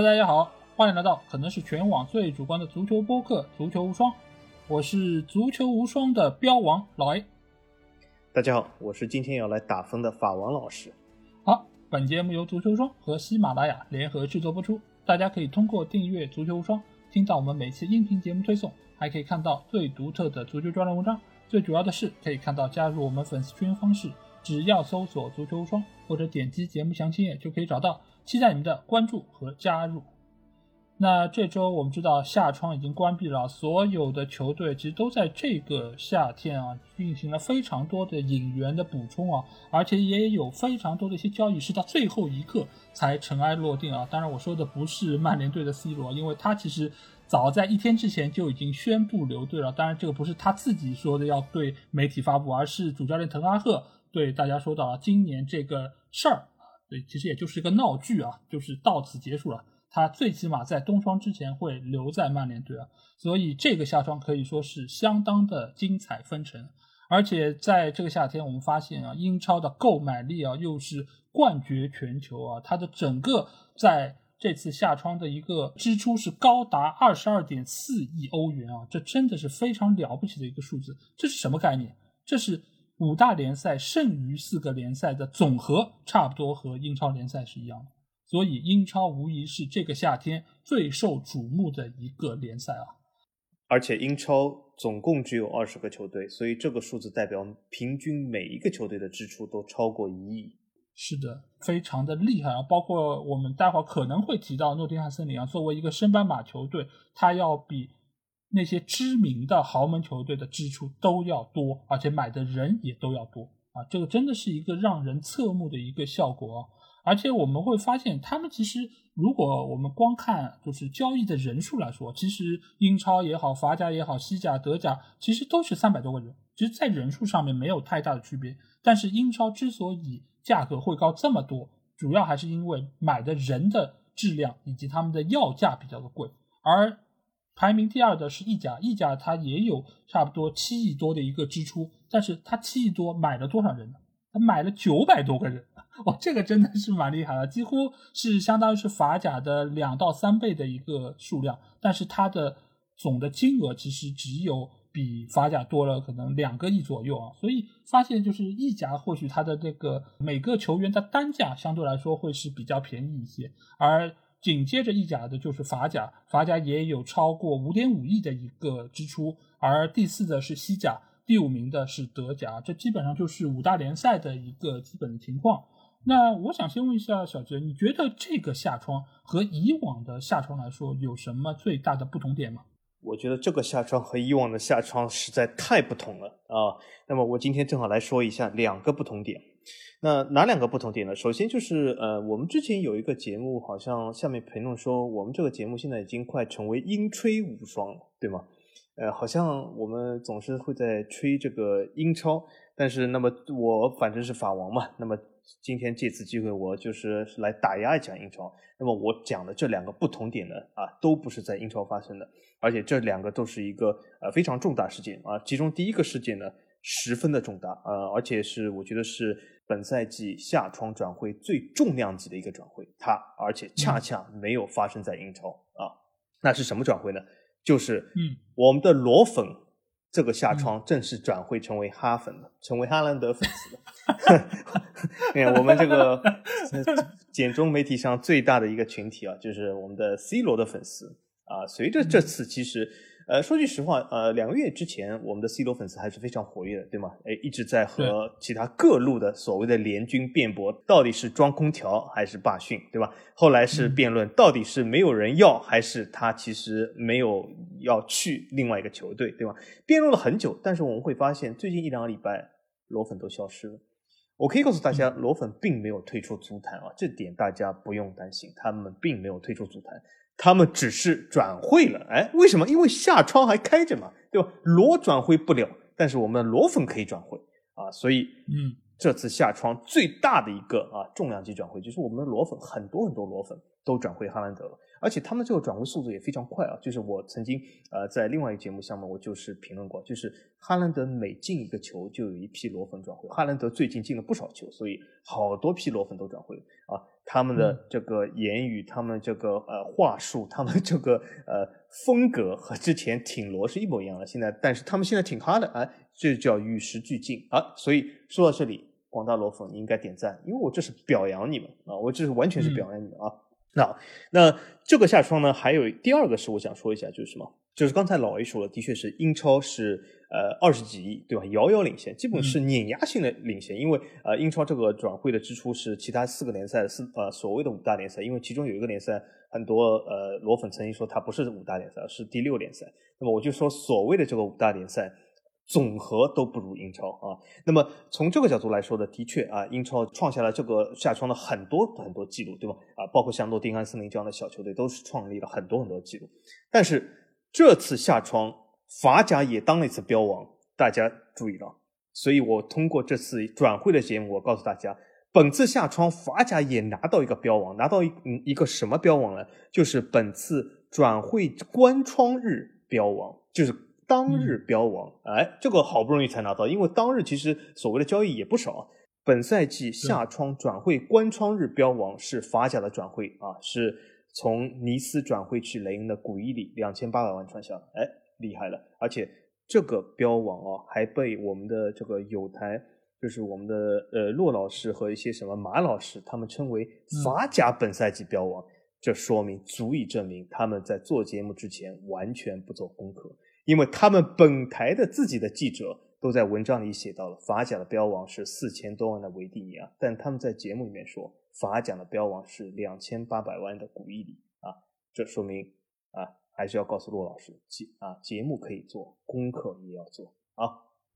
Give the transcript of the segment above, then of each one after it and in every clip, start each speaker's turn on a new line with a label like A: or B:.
A: Hello，大家好，欢迎来到可能是全网最主观的足球播客《足球无双》，我是足球无双的标王老 A。
B: 大家好，我是今天要来打分的法王老师。
A: 好，本节目由足球无双和喜马拉雅联合制作播出，大家可以通过订阅足球无双，听到我们每期音频节目推送，还可以看到最独特的足球专栏文章。最主要的是，可以看到加入我们粉丝群方式，只要搜索“足球无双”或者点击节目详情页就可以找到。期待你们的关注和加入。那这周我们知道夏窗已经关闭了，所有的球队其实都在这个夏天啊进行了非常多的引援的补充啊，而且也有非常多的一些交易是到最后一刻才尘埃落定啊。当然我说的不是曼联队的 C 罗，因为他其实早在一天之前就已经宣布留队了。当然这个不是他自己说的要对媒体发布，而是主教练滕哈赫对大家说到了今年这个事儿。对，其实也就是一个闹剧啊，就是到此结束了。他最起码在冬窗之前会留在曼联队啊，所以这个夏窗可以说是相当的精彩纷呈。而且在这个夏天，我们发现啊，英超的购买力啊又是冠绝全球啊，它的整个在这次夏窗的一个支出是高达二十二点四亿欧元啊，这真的是非常了不起的一个数字。这是什么概念？这是。五大联赛剩余四个联赛的总和差不多和英超联赛是一样的，所以英超无疑是这个夏天最受瞩目的一个联赛啊。
B: 而且英超总共只有二十个球队，所以这个数字代表平均每一个球队的支出都超过一亿。
A: 是的，非常的厉害啊！包括我们待会儿可能会提到诺丁汉森林啊，作为一个升班马球队，它要比。那些知名的豪门球队的支出都要多，而且买的人也都要多啊！这个真的是一个让人侧目的一个效果。而且我们会发现，他们其实如果我们光看就是交易的人数来说，其实英超也好，法甲也好，西甲、德甲其实都是三百多个人，其实在人数上面没有太大的区别。但是英超之所以价格会高这么多，主要还是因为买的人的质量以及他们的要价比较的贵，而。排名第二的是意甲，意甲它也有差不多七亿多的一个支出，但是它七亿多买了多少人呢？他买了九百多个人，哇，这个真的是蛮厉害的，几乎是相当于是法甲的两到三倍的一个数量，但是它的总的金额其实只有比法甲多了可能两个亿左右啊，所以发现就是意甲或许它的这个每个球员的单价相对来说会是比较便宜一些，而。紧接着意甲的就是法甲，法甲也有超过五点五亿的一个支出，而第四的是西甲，第五名的是德甲，这基本上就是五大联赛的一个基本的情况。那我想先问一下小杰，你觉得这个夏窗和以往的夏窗来说有什么最大的不同点吗？
B: 我觉得这个夏窗和以往的夏窗实在太不同了啊。那么我今天正好来说一下两个不同点。那哪两个不同点呢？首先就是呃，我们之前有一个节目，好像下面评论说我们这个节目现在已经快成为英吹无双了，对吗？呃，好像我们总是会在吹这个英超，但是那么我反正是法王嘛，那么今天这次机会我就是来打压一下英超。那么我讲的这两个不同点呢，啊，都不是在英超发生的，而且这两个都是一个呃非常重大事件啊。其中第一个事件呢。十分的重大，呃，而且是我觉得是本赛季夏窗转会最重量级的一个转会，它而且恰恰没有发生在英超啊，那是什么转会呢？就是嗯，我们的罗粉这个夏窗正式转会成为哈粉了，成为哈兰德粉丝了。你看我们这个 简中媒体上最大的一个群体啊，就是我们的 C 罗的粉丝啊，随着这次其实。呃，说句实话，呃，两个月之前，我们的 C 罗粉丝还是非常活跃的，对吗？哎，一直在和其他各路的所谓的联军辩驳，到底是装空调还是罢训，对吧？后来是辩论，到底是没有人要，还是他其实没有要去另外一个球队，对吧？辩论了很久，但是我们会发现，最近一两个礼拜，罗粉都消失了。我可以告诉大家，罗粉并没有退出足坛啊，这点大家不用担心，他们并没有退出足坛。他们只是转会了，哎，为什么？因为夏窗还开着嘛，对吧？罗转会不了，但是我们罗粉可以转会啊，所以，嗯，这次夏窗最大的一个啊重量级转会，就是我们的罗粉很多很多罗粉都转会哈兰德了，而且他们这个转会速度也非常快啊。就是我曾经呃在另外一个节目上面，我就是评论过，就是哈兰德每进一个球就有一批罗粉转会。哈兰德最近进了不少球，所以好多批罗粉都转会啊。他们的这个言语，他们这个呃话术，他们这个呃风格和之前挺罗是一模一样的。现在，但是他们现在挺哈的，啊，这叫与时俱进啊。所以说到这里，广大罗粉你应该点赞，因为我这是表扬你们啊，我这是完全是表扬你们啊。那那这个下窗呢，还有第二个是我想说一下，就是什么？就是刚才老 A 说了，的确是英超是呃二十几亿，对吧？遥遥领先，基本是碾压性的领先。因为呃英超这个转会的支出是其他四个联赛四呃所谓的五大联赛，因为其中有一个联赛很多呃罗粉曾经说它不是五大联赛，是第六联赛。那么我就说所谓的这个五大联赛。总和都不如英超啊，那么从这个角度来说呢，的确啊，英超创下了这个下窗的很多很多记录，对吧？啊，包括像诺丁汉森林这样的小球队都是创立了很多很多记录。但是这次下窗，法甲也当了一次标王，大家注意了。所以我通过这次转会的节目，我告诉大家，本次下窗法甲也拿到一个标王，拿到一一个什么标王呢？就是本次转会关窗日标王，就是。当日标王，哎，这个好不容易才拿到，因为当日其实所谓的交易也不少。本赛季夏窗转会关窗日标王是法甲的转会啊，是从尼斯转会去雷恩的古伊里，两千八百万传下，哎，厉害了！而且这个标王啊，还被我们的这个有台，就是我们的呃骆老师和一些什么马老师，他们称为法甲本赛季标王，这说明足以证明他们在做节目之前完全不做功课。因为他们本台的自己的记者都在文章里写到了法甲的标王是四千多万的维蒂尼亚，但他们在节目里面说法甲的标王是两千八百万的古伊里啊，这说明啊还是要告诉骆老师节啊节目可以做，功课也要做啊。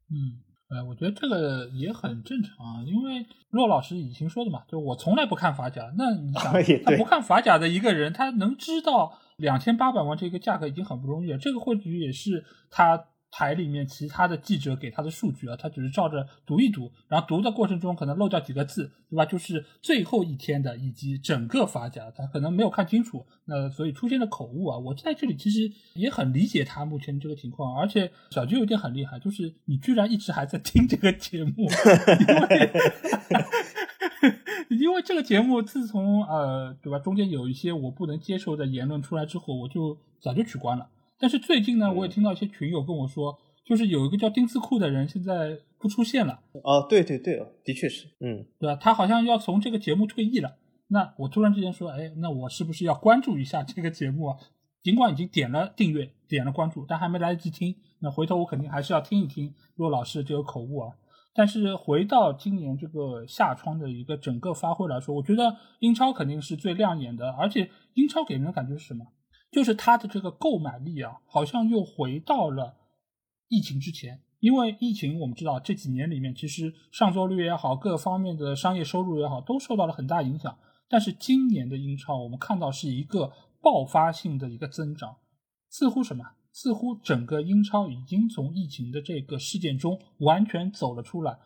A: 嗯，哎，我觉得这个也很正常啊，因为骆老师以前说的嘛，就我从来不看法甲，那你想 他不看法甲的一个人，他能知道？两千八百万这个价格已经很不容易了，这个或许也是他台里面其他的记者给他的数据啊，他只是照着读一读，然后读的过程中可能漏掉几个字，对吧？就是最后一天的以及整个法甲，他可能没有看清楚，那所以出现了口误啊。我在这里其实也很理解他目前这个情况，而且小鞠有点很厉害，就是你居然一直还在听这个节目，因为。因为这个节目自从呃，对吧，中间有一些我不能接受的言论出来之后，我就早就取关了。但是最近呢，我也听到一些群友跟我说，就是有一个叫丁字裤的人现在不出现了。
B: 哦，对对对，的确是，嗯，
A: 对吧？他好像要从这个节目退役了。那我突然之间说，哎，那我是不是要关注一下这个节目啊？尽管已经点了订阅、点了关注，但还没来得及听。那回头我肯定还是要听一听骆老师这个口误啊。但是回到今年这个夏窗的一个整个发挥来说，我觉得英超肯定是最亮眼的，而且英超给人的感觉是什么？就是它的这个购买力啊，好像又回到了疫情之前。因为疫情，我们知道这几年里面，其实上座率也好，各方面的商业收入也好，都受到了很大影响。但是今年的英超，我们看到是一个爆发性的一个增长，似乎什么？似乎整个英超已经从疫情的这个事件中完全走了出来，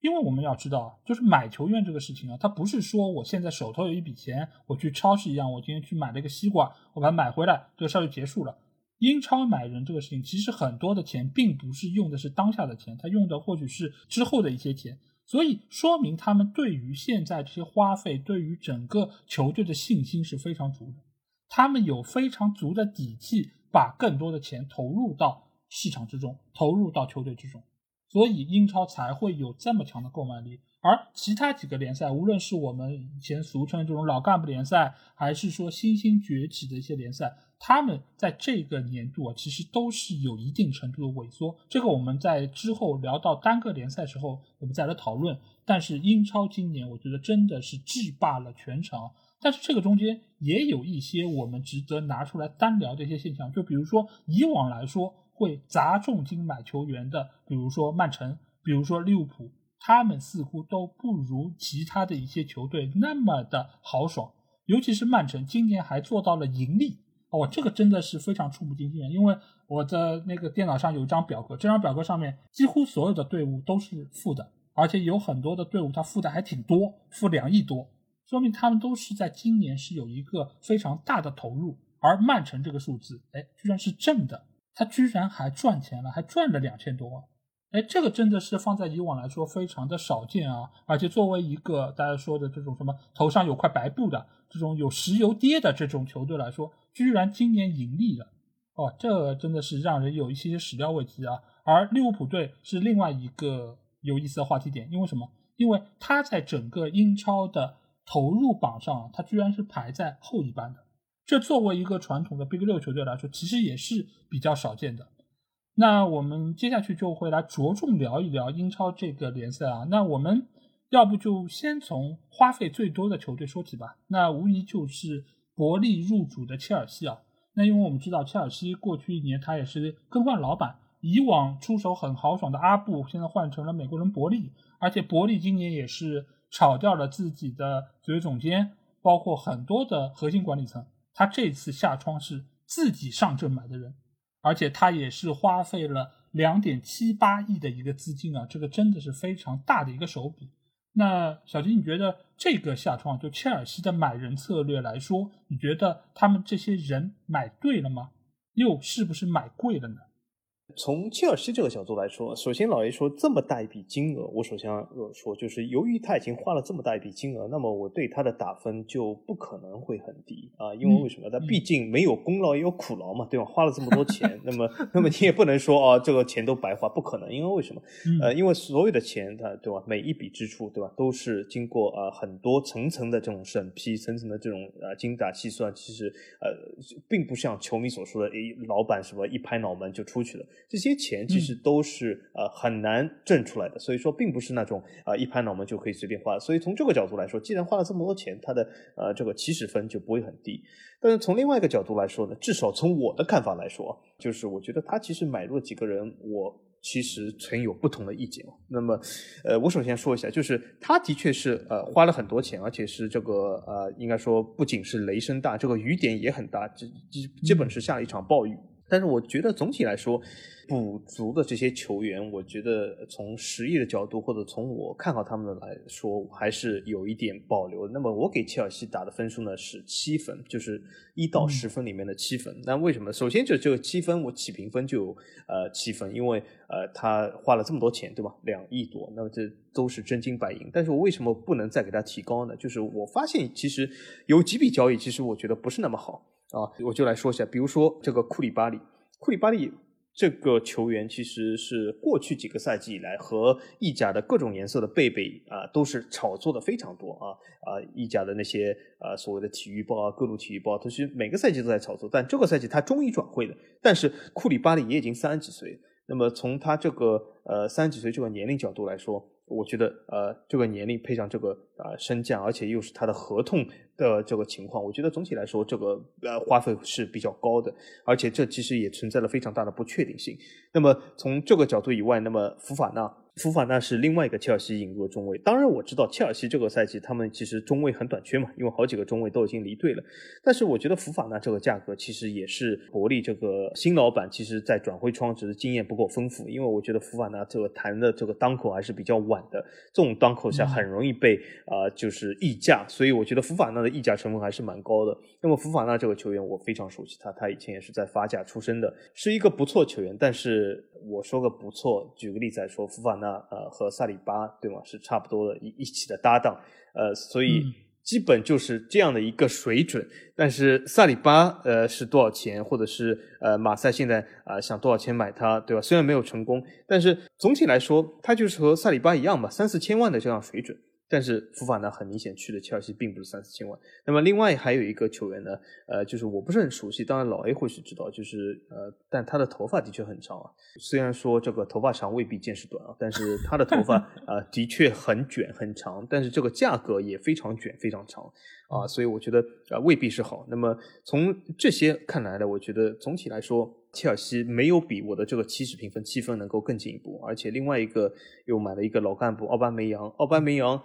A: 因为我们要知道，就是买球员这个事情啊，它不是说我现在手头有一笔钱，我去超市一样，我今天去买了一个西瓜，我把它买回来，这个事儿就结束了。英超买人这个事情，其实很多的钱并不是用的是当下的钱，他用的或许是之后的一些钱，所以说明他们对于现在这些花费，对于整个球队的信心是非常足的，他们有非常足的底气。把更多的钱投入到市场之中，投入到球队之中，所以英超才会有这么强的购买力。而其他几个联赛，无论是我们以前俗称这种老干部联赛，还是说新兴崛起的一些联赛，他们在这个年度啊，其实都是有一定程度的萎缩。这个我们在之后聊到单个联赛时候，我们再来讨论。但是英超今年，我觉得真的是制霸了全场。但是这个中间也有一些我们值得拿出来单聊的一些现象，就比如说以往来说会砸重金买球员的，比如说曼城，比如说利物浦，他们似乎都不如其他的一些球队那么的豪爽。尤其是曼城今年还做到了盈利，哦，这个真的是非常触目惊心啊！因为我的那个电脑上有一张表格，这张表格上面几乎所有的队伍都是负的，而且有很多的队伍它负的还挺多，负两亿多。说明他们都是在今年是有一个非常大的投入，而曼城这个数字，哎，居然是正的，他居然还赚钱了，还赚了两千多万。哎，这个真的是放在以往来说非常的少见啊！而且作为一个大家说的这种什么头上有块白布的这种有石油跌的这种球队来说，居然今年盈利了，哦，这真的是让人有一些始料未及啊！而利物浦队是另外一个有意思的话题点，因为什么？因为他在整个英超的投入榜上，他居然是排在后一班的，这作为一个传统的 Big 六球队来说，其实也是比较少见的。那我们接下去就会来着重聊一聊英超这个联赛啊。那我们要不就先从花费最多的球队说起吧。那无疑就是伯利入主的切尔西啊。那因为我们知道切尔西过去一年他也是更换老板，以往出手很豪爽的阿布现在换成了美国人伯利，而且伯利今年也是炒掉了自己的职业总监，包括很多的核心管理层。他这次下窗是自己上阵买的人。而且他也是花费了两点七八亿的一个资金啊，这个真的是非常大的一个手笔。那小金，你觉得这个下窗就切尔西的买人策略来说，你觉得他们这些人买对了吗？又是不是买贵了呢？
B: 从切尔西这个角度来说，首先老爷说这么大一笔金额，我首先要说，就是由于他已经花了这么大一笔金额，那么我对他的打分就不可能会很低啊，因为为什么？他毕竟没有功劳也有苦劳嘛，对吧？花了这么多钱，那么那么你也不能说啊，这个钱都白花，不可能，因为为什么？呃，因为所有的钱，它对吧？每一笔支出，对吧？都是经过呃很多层层的这种审批，层层的这种呃精打细算，其实呃并不像球迷所说的，诶，老板什么一拍脑门就出去了。这些钱其实都是呃很难挣出来的，所以说并不是那种啊一拍脑门就可以随便花。所以从这个角度来说，既然花了这么多钱，它的呃这个起始分就不会很低。但是从另外一个角度来说呢，至少从我的看法来说，就是我觉得他其实买入了几个人，我其实存有不同的意见。那么，呃，我首先说一下，就是他的确是呃花了很多钱，而且是这个呃应该说不仅是雷声大，这个雨点也很大，基基基本是下了一场暴雨。但是我觉得总体来说，补足的这些球员，我觉得从实力的角度，或者从我看好他们的来说，还是有一点保留。那么我给切尔西打的分数呢是七分，就是一到十分里面的七分。那为什么？首先就这个七分，我起评分就有呃七分，因为呃他花了这么多钱，对吧？两亿多，那么这都是真金白银。但是我为什么不能再给他提高呢？就是我发现其实有几笔交易，其实我觉得不是那么好。啊，我就来说一下，比如说这个库里巴利，库里巴利这个球员其实是过去几个赛季以来和意甲的各种颜色的贝贝啊，都是炒作的非常多啊啊，意甲的那些啊所谓的体育报啊，各路体育报，其实每个赛季都在炒作，但这个赛季他终于转会了，但是库里巴里也已经三十几岁，那么从他这个呃三十几岁这个年龄角度来说。我觉得，呃，这个年龄配上这个呃身价，而且又是他的合同的这个情况，我觉得总体来说，这个呃花费是比较高的，而且这其实也存在了非常大的不确定性。那么从这个角度以外，那么福法纳。福法纳是另外一个切尔西引入的中卫，当然我知道切尔西这个赛季他们其实中卫很短缺嘛，因为好几个中卫都已经离队了。但是我觉得福法纳这个价格其实也是伯利这个新老板其实在转会窗只是经验不够丰富，因为我觉得福法纳这个谈的这个当口还是比较晚的，这种当口下很容易被啊就是溢价，所以我觉得福法纳的溢价成分还是蛮高的。那么福法纳这个球员我非常熟悉他，他以前也是在法甲出身的，是一个不错球员，但是。我说个不错，举个例子来说，福法纳呃和萨里巴对吗是差不多的一一起的搭档，呃，所以基本就是这样的一个水准。但是萨里巴呃是多少钱，或者是呃马赛现在啊想多少钱买他，对吧？虽然没有成功，但是总体来说，他就是和萨里巴一样吧，三四千万的这样水准。但是福法呢，很明显去的切尔西并不是三四千万。那么另外还有一个球员呢，呃，就是我不是很熟悉，当然老 A 或许知道，就是呃，但他的头发的确很长啊。虽然说这个头发长未必见识短啊，但是他的头发啊 的确很卷很长，但是这个价格也非常卷非常长啊，所以我觉得啊未必是好。那么从这些看来呢，我觉得总体来说。切尔西没有比我的这个起始评分七分能够更进一步，而且另外一个又买了一个老干部奥巴梅扬。奥巴梅扬，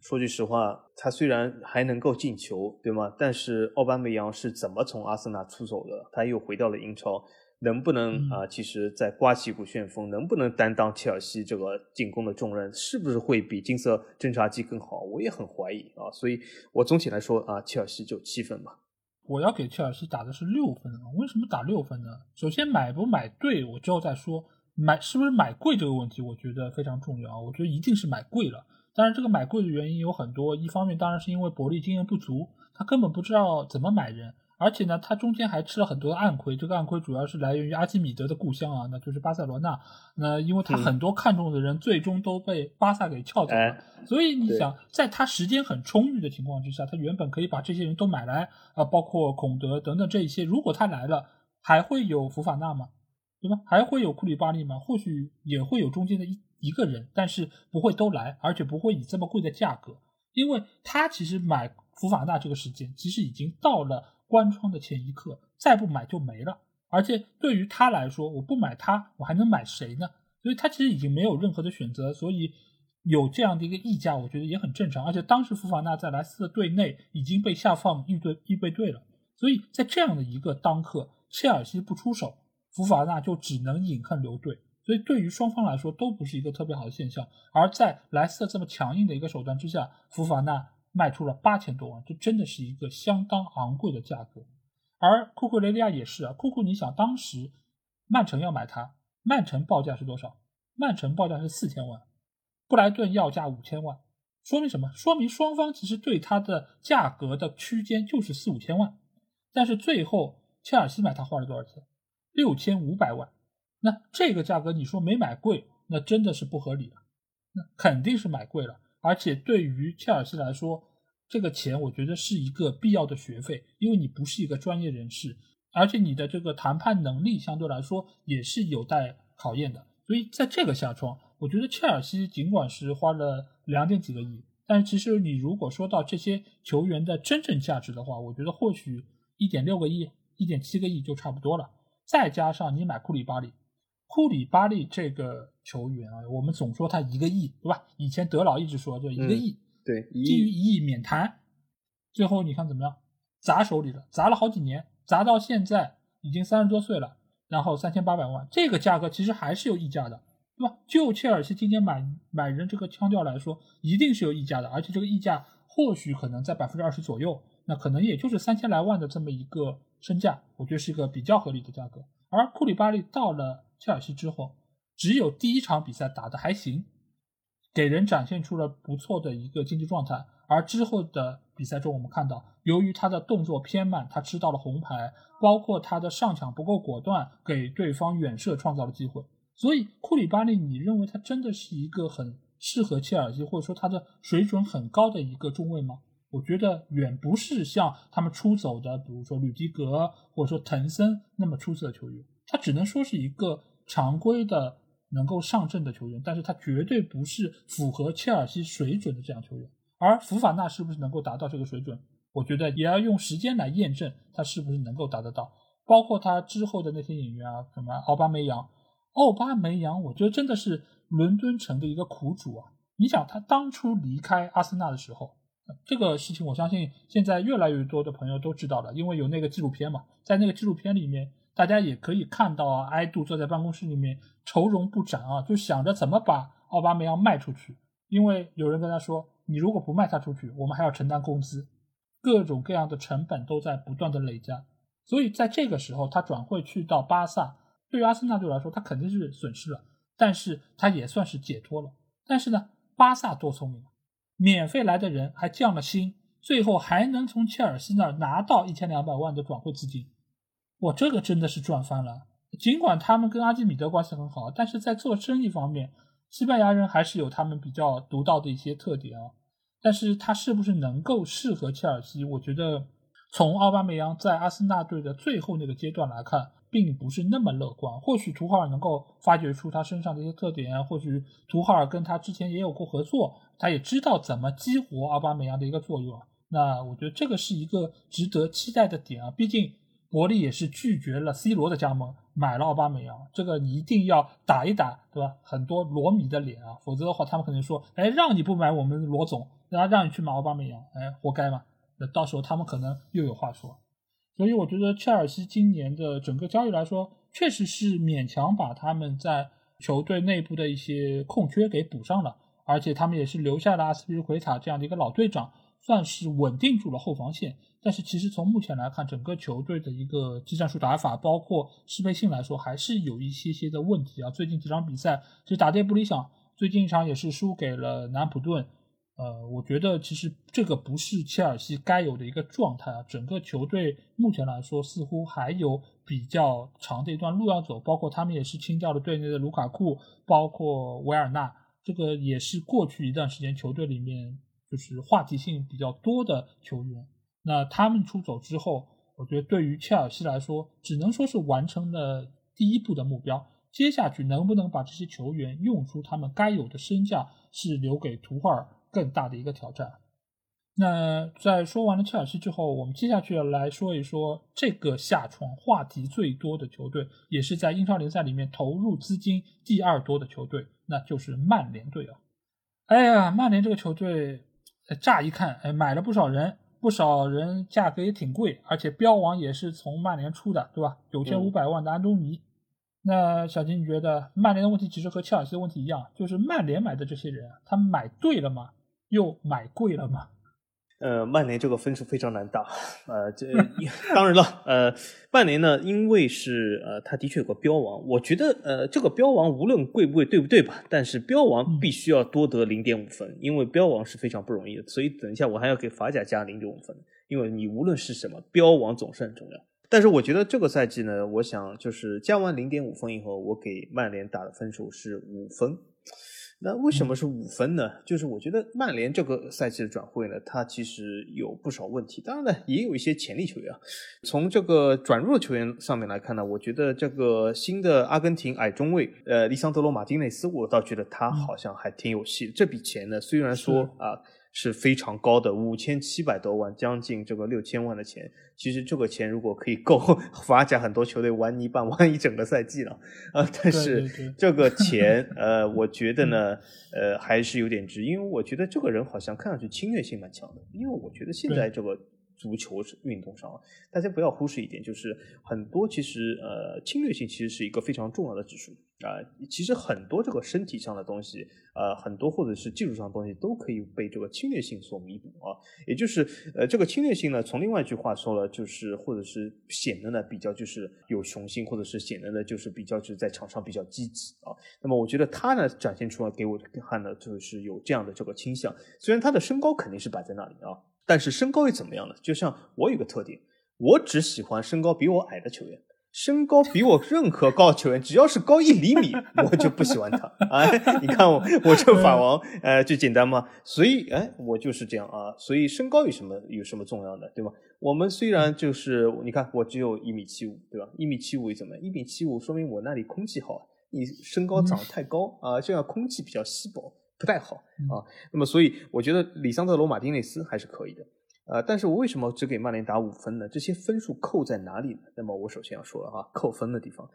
B: 说句实话，他虽然还能够进球，对吗？但是奥巴梅扬是怎么从阿森纳出走的？他又回到了英超，能不能啊？其实，在刮起一股旋风，能不能担当切尔西这个进攻的重任？是不是会比金色侦察机更好？我也很怀疑啊。所以我总体来说啊，切尔西就七分吧。
A: 我要给切尔西打的是六分啊！为什么打六分呢？首先买不买对，我之后再说。买是不是买贵这个问题，我觉得非常重要啊。我觉得一定是买贵了。当然，这个买贵的原因有很多，一方面当然是因为伯利经验不足，他根本不知道怎么买人。而且呢，他中间还吃了很多暗亏，这个暗亏主要是来源于阿基米德的故乡啊，那就是巴塞罗那。那因为他很多看中的人最终都被巴萨给撬走了，所以你想，在他时间很充裕的情况之下，他原本可以把这些人都买来啊，包括孔德等等这一些。如果他来了，还会有福法纳吗？对吧？还会有库里巴利吗？或许也会有中间的一一个人，但是不会都来，而且不会以这么贵的价格，因为他其实买福法纳这个时间其实已经到了。关窗的前一刻，再不买就没了。而且对于他来说，我不买他，我还能买谁呢？所以他其实已经没有任何的选择。所以有这样的一个溢价，我觉得也很正常。而且当时福法纳在莱斯特队内已经被下放预队预备队了，所以在这样的一个当刻，切尔西不出手，福法纳就只能饮恨留队。所以对于双方来说都不是一个特别好的现象。而在莱斯特这么强硬的一个手段之下，福法纳。卖出了八千多万，这真的是一个相当昂贵的价格。而库库雷利亚也是啊，库库，你想当时曼城要买他，曼城报价是多少？曼城报价是四千万，布莱顿要价五千万，说明什么？说明双方其实对他的价格的区间就是四五千万。但是最后切尔西买他花了多少钱？六千五百万。那这个价格你说没买贵，那真的是不合理了，那肯定是买贵了。而且对于切尔西来说，这个钱我觉得是一个必要的学费，因为你不是一个专业人士，而且你的这个谈判能力相对来说也是有待考验的。所以在这个下窗，我觉得切尔西尽管是花了两点几个亿，但其实你如果说到这些球员的真正价值的话，我觉得或许一点六个亿、一点七个亿就差不多了。再加上你买库里巴利。库里巴利这个球员啊，我们总说他一个亿，对吧？以前德老一直说，就一个亿，
B: 对，
A: 低于一亿免谈。最后你看怎么样？砸手里了，砸了好几年，砸到现在已经三十多岁了，然后三千八百万，这个价格其实还是有溢价的，对吧？就切尔西今天买买人这个腔调来说，一定是有溢价的，而且这个溢价或许可能在百分之二十左右，那可能也就是三千来万的这么一个身价，我觉得是一个比较合理的价格。而库里巴利到了。切尔西之后，只有第一场比赛打得还行，给人展现出了不错的一个竞技状态。而之后的比赛中，我们看到，由于他的动作偏慢，他吃到了红牌，包括他的上抢不够果断，给对方远射创造了机会。所以，库里巴利，你认为他真的是一个很适合切尔西，或者说他的水准很高的一个中卫吗？我觉得远不是像他们出走的，比如说吕迪格或者说滕森那么出色的球员，他只能说是一个。常规的能够上阵的球员，但是他绝对不是符合切尔西水准的这样球员。而福法纳是不是能够达到这个水准？我觉得也要用时间来验证他是不是能够达得到。包括他之后的那些演员啊，什么奥巴梅扬，奥巴梅扬，我觉得真的是伦敦城的一个苦主啊。你想他当初离开阿森纳的时候，这个事情我相信现在越来越多的朋友都知道了，因为有那个纪录片嘛，在那个纪录片里面。大家也可以看到啊，埃杜坐在办公室里面愁容不展啊，就想着怎么把奥巴梅扬卖出去。因为有人跟他说，你如果不卖他出去，我们还要承担工资，各种各样的成本都在不断的累加。所以在这个时候，他转会去到巴萨，对于阿森纳队来说，他肯定是损失了，但是他也算是解脱了。但是呢，巴萨多聪明，免费来的人还降了薪，最后还能从切尔西那儿拿到一千两百万的转会资金。我这个真的是赚翻了。尽管他们跟阿基米德关系很好，但是在做生意方面，西班牙人还是有他们比较独到的一些特点啊。但是他是不是能够适合切尔西？我觉得从奥巴梅扬在阿森纳队的最后那个阶段来看，并不是那么乐观。或许图赫尔能够发掘出他身上的一些特点，或许图赫尔跟他之前也有过合作，他也知道怎么激活奥巴梅扬的一个作用。那我觉得这个是一个值得期待的点啊，毕竟。伯利也是拒绝了 C 罗的加盟，买了奥巴梅扬，这个你一定要打一打，对吧？很多罗迷的脸啊，否则的话，他们可能说，哎，让你不买我们罗总，然后让你去买奥巴梅扬，哎，活该嘛？那到时候他们可能又有话说。所以我觉得切尔西今年的整个交易来说，确实是勉强把他们在球队内部的一些空缺给补上了，而且他们也是留下了阿斯皮利奎塔这样的一个老队长。算是稳定住了后防线。但是其实从目前来看，整个球队的一个技战术打法，包括适配性来说，还是有一些些的问题啊。最近几场比赛其实打得不理想，最近一场也是输给了南普顿。呃，我觉得其实这个不是切尔西该有的一个状态啊。整个球队目前来说，似乎还有比较长的一段路要走。包括他们也是清掉了队内的卢卡库，包括维尔纳，这个也是过去一段时间球队里面就是话题性比较多的球员。那他们出走之后，我觉得对于切尔西来说，只能说是完成了第一步的目标。接下去能不能把这些球员用出他们该有的身价，是留给图赫尔。更大的一个挑战。那在说完了切尔西之后，我们接下去来说一说这个下窗话题最多的球队，也是在英超联赛里面投入资金第二多的球队，那就是曼联队啊。哎呀，曼联这个球队，乍一看，哎，买了不少人，不少人价格也挺贵，而且标王也是从曼联出的，对吧？九千五百万的安东尼。那小金，你觉得曼联的问题其实和切尔西的问题一样，就是曼联买的这些人，他买对了吗？又买贵了吗？
B: 呃，曼联这个分数非常难打。呃，这 当然了，呃，曼联呢，因为是呃，他的确有个标王，我觉得呃，这个标王无论贵不贵，对不对吧？但是标王必须要多得零点五分，因为标王是非常不容易的。所以等一下我还要给法甲加零点五分，因为你无论是什么标王总是很重要。但是我觉得这个赛季呢，我想就是加完零点五分以后，我给曼联打的分数是五分。那为什么是五分呢？就是我觉得曼联这个赛季的转会呢，它其实有不少问题。当然呢，也有一些潜力球员。从这个转入的球员上面来看呢，我觉得这个新的阿根廷矮中卫，呃，利桑德罗马丁内斯，我倒觉得他好像还挺有戏。这笔钱呢，虽然说啊。是非常高的，五千七百多万，将近这个六千万的钱。其实这个钱如果可以够 法甲很多球队玩泥巴、玩一整个赛季了啊！但是这个 钱，呃，我觉得呢，呃，还是有点值，因为我觉得这个人好像看上去侵略性蛮强的。因为我觉得现在这个。足球运动上，大家不要忽视一点，就是很多其实呃侵略性其实是一个非常重要的指数啊。其实很多这个身体上的东西，呃，很多或者是技术上的东西都可以被这个侵略性所弥补啊。也就是呃这个侵略性呢，从另外一句话说了，就是或者是显得呢比较就是有雄心，或者是显得呢就是比较就是在场上比较积极啊。那么我觉得他呢展现出来给我看的就是有这样的这个倾向，虽然他的身高肯定是摆在那里啊。但是身高又怎么样呢？就像我有个特点，我只喜欢身高比我矮的球员。身高比我任何高的球员，只要是高一厘米，我就不喜欢他。哎，你看我，我这法王，呃，就简单吗？所以，哎，我就是这样啊。所以身高有什么有什么重要的，对吧？我们虽然就是你看，我只有一米七五，对吧？一米七五又怎么？一米七五说明我那里空气好。你身高长得太高啊，这样空气比较稀薄。不太好啊，那么所以我觉得里桑德罗马丁内斯还是可以的，呃，但是我为什么只给曼联打五分呢？这些分数扣在哪里呢？那么我首先要说了哈，扣分的地方，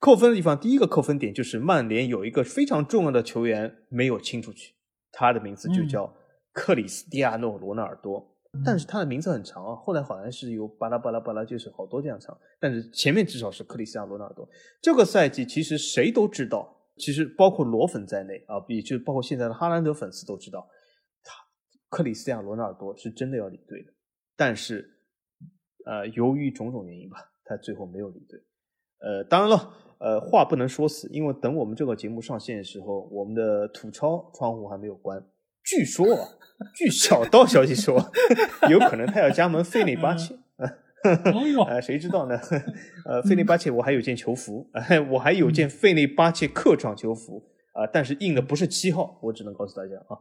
B: 扣分的地方，第一个扣分点就是曼联有一个非常重要的球员没有清出去，他的名字就叫克里斯蒂亚诺罗纳尔多，但是他的名字很长啊，后来好像是有巴拉巴拉巴拉，就是好多这样长，但是前面至少是克里斯蒂亚罗纳尔多。这个赛季其实谁都知道。其实包括罗粉在内啊，也就包括现在的哈兰德粉丝都知道，他克里斯蒂亚罗纳尔多是真的要离队的，但是呃，由于种种原因吧，他最后没有离队。呃，当然了，呃，话不能说死，因为等我们这个节目上线的时候，我们的土超窗户还没有关。据说，据小道消息说，有可能他要加盟费内巴切。呃，谁知道呢？呃，费内巴切，我还有件球服，我还有件费内巴切客场球服啊，但是印的不是七号，我只能告诉大家啊。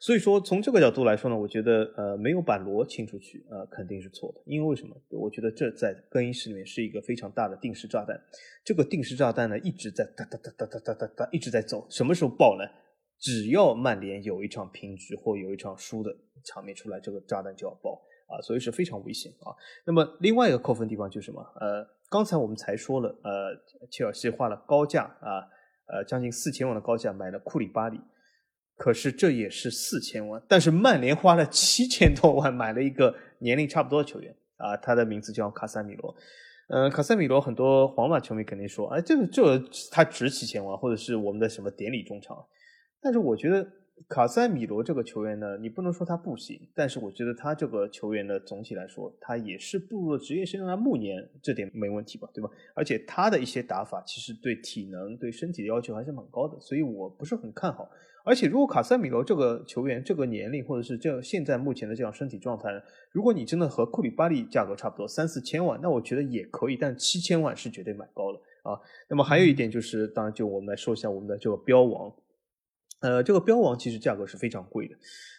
B: 所以说，从这个角度来说呢，我觉得呃，没有把罗清出去啊，肯定是错的。因为为什么？我觉得这在更衣室里面是一个非常大的定时炸弹。这个定时炸弹呢，一直在哒哒哒哒哒哒哒哒一直在走。什么时候爆呢？只要曼联有一场平局或有一场输的场面出来，这个炸弹就要爆。啊，所以是非常危险啊。那么另外一个扣分地方就是什么？呃，刚才我们才说了，呃，切尔西花了高价啊，呃，将近四千万的高价买了库里巴里，可是这也是四千万。但是曼联花了七千多万买了一个年龄差不多的球员啊，他的名字叫卡塞米罗。嗯，卡塞米罗很多皇马球迷肯定说，哎，这个这个他值七千万，或者是我们的什么典礼中场。但是我觉得卡塞米罗这个球员呢，你不能说他不行，但是我觉得他这个球员呢，总体来说，他也是步入了职业生涯暮年，这点没问题吧，对吧？而且他的一些打法，其实对体能、对身体的要求还是蛮高的，所以我不是很看好。而且，如果卡塞米罗这个球员这个年龄，或者是这现在目前的这样身体状态，如果你真的和库里巴利价格差不多三四千万，那我觉得也可以，但七千万是绝对买高了啊。那么还有一点就是，当然就我们来说一下我们的这个标王。呃，这个标王其实价格是非常贵的，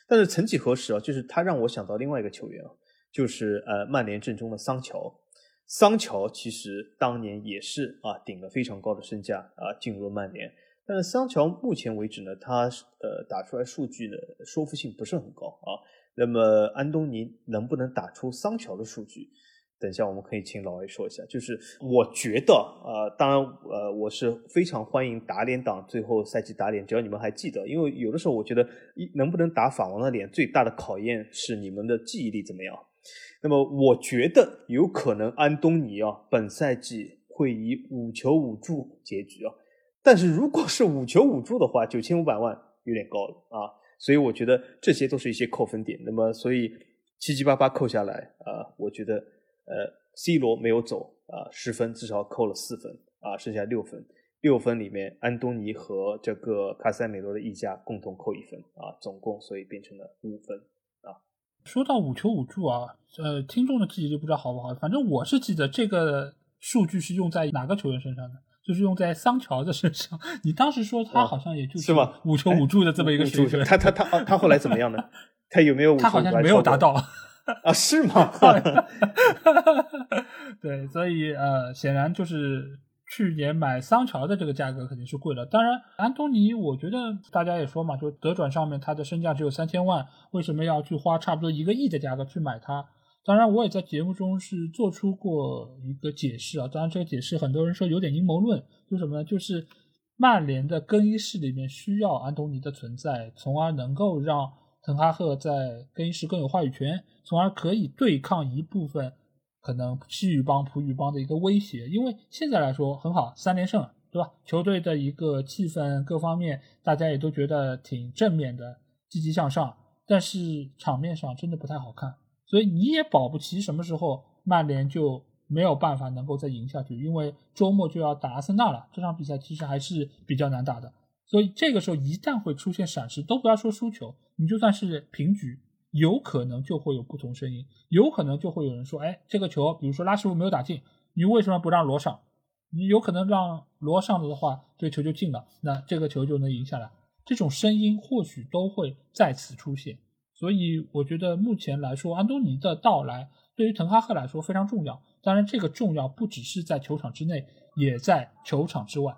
B: 但是曾几何时啊，就是他让我想到另外一个球员啊，就是呃曼联阵中的桑乔。桑乔其实当年也是啊顶了非常高的身价啊进入了曼联，但是桑乔目前为止呢，他呃打出来数据的说服性不是很高啊。那么安东尼能不能打出桑乔的数据？等一下，我们可以请老 A 说一下。就是我觉得，呃，当然，呃，我是非常欢迎打脸党最后赛季打脸，只要你们还记得。因为有的时候，我觉得一能不能打法王的脸，最大的考验是你们的记忆力怎么样。那么，我觉得有可能安东尼啊，本赛季会以五球五助结局啊。但是如果是五球五助的话，九千五百万有点高了啊。所以我觉得这些都是一些扣分点。那么，所以七七八八扣下来啊，我觉得。呃，C 罗没有走啊，十分至少扣了四分啊，剩下六分，六分里面安东尼和这个卡塞米罗的溢价共同扣一分啊，总共所以变成了五分啊。
A: 说到五球五助啊，呃，听众的记忆就不知道好不好，反正我是记得这个数据是用在哪个球员身上的，就是用在桑乔的身上。你当时说他好像也就是五球五助的这么一个水
B: 准，他他他他后来怎么样呢？他有没有？
A: 他好像没有达到。
B: 啊，是吗？
A: 对，所以呃，显然就是去年买桑乔的这个价格肯定是贵了。当然，安东尼，我觉得大家也说嘛，就德转上面他的身价只有三千万，为什么要去花差不多一个亿的价格去买他？当然，我也在节目中是做出过一个解释啊。当然，这个解释很多人说有点阴谋论，就什么呢？就是曼联的更衣室里面需要安东尼的存在，从而能够让滕哈赫在更衣室更有话语权。从而可以对抗一部分可能西语帮、葡语帮的一个威胁，因为现在来说很好，三连胜，对吧？球队的一个气氛各方面，大家也都觉得挺正面的，积极向上。但是场面上真的不太好看，所以你也保不齐什么时候曼联就没有办法能够再赢下去，因为周末就要打阿森纳了，这场比赛其实还是比较难打的。所以这个时候一旦会出现闪失，都不要说输球，你就算是平局。有可能就会有不同声音，有可能就会有人说：“哎，这个球，比如说拉什福没有打进，你为什么不让罗上？你有可能让罗上了的话，这个球就进了，那这个球就能赢下来。”这种声音或许都会再次出现。所以，我觉得目前来说，安东尼的到来对于滕哈赫来说非常重要。当然，这个重要不只是在球场之内，也在球场之外。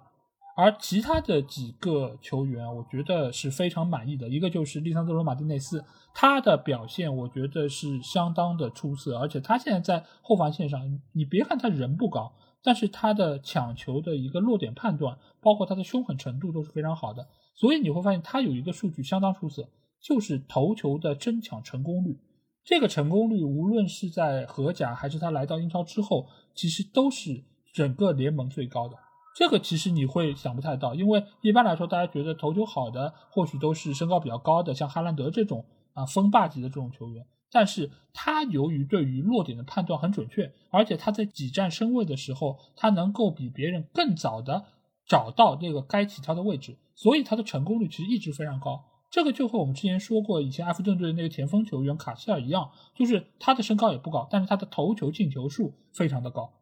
A: 而其他的几个球员，我觉得是非常满意的。一个就是利桑德罗马丁内斯，他的表现我觉得是相当的出色，而且他现在在后防线上，你别看他人不高，但是他的抢球的一个落点判断，包括他的凶狠程度都是非常好的。所以你会发现他有一个数据相当出色，就是头球的争抢成功率。这个成功率无论是在荷甲还是他来到英超之后，其实都是整个联盟最高的。这个其实你会想不太到，因为一般来说，大家觉得头球好的或许都是身高比较高的，像哈兰德这种啊锋霸级的这种球员。但是他由于对于落点的判断很准确，而且他在挤占身位的时候，他能够比别人更早的找到那个该起跳的位置，所以他的成功率其实一直非常高。这个就和我们之前说过以前埃弗顿队的那个前锋球员卡希尔一样，就是他的身高也不高，但是他的头球进球数非常的高。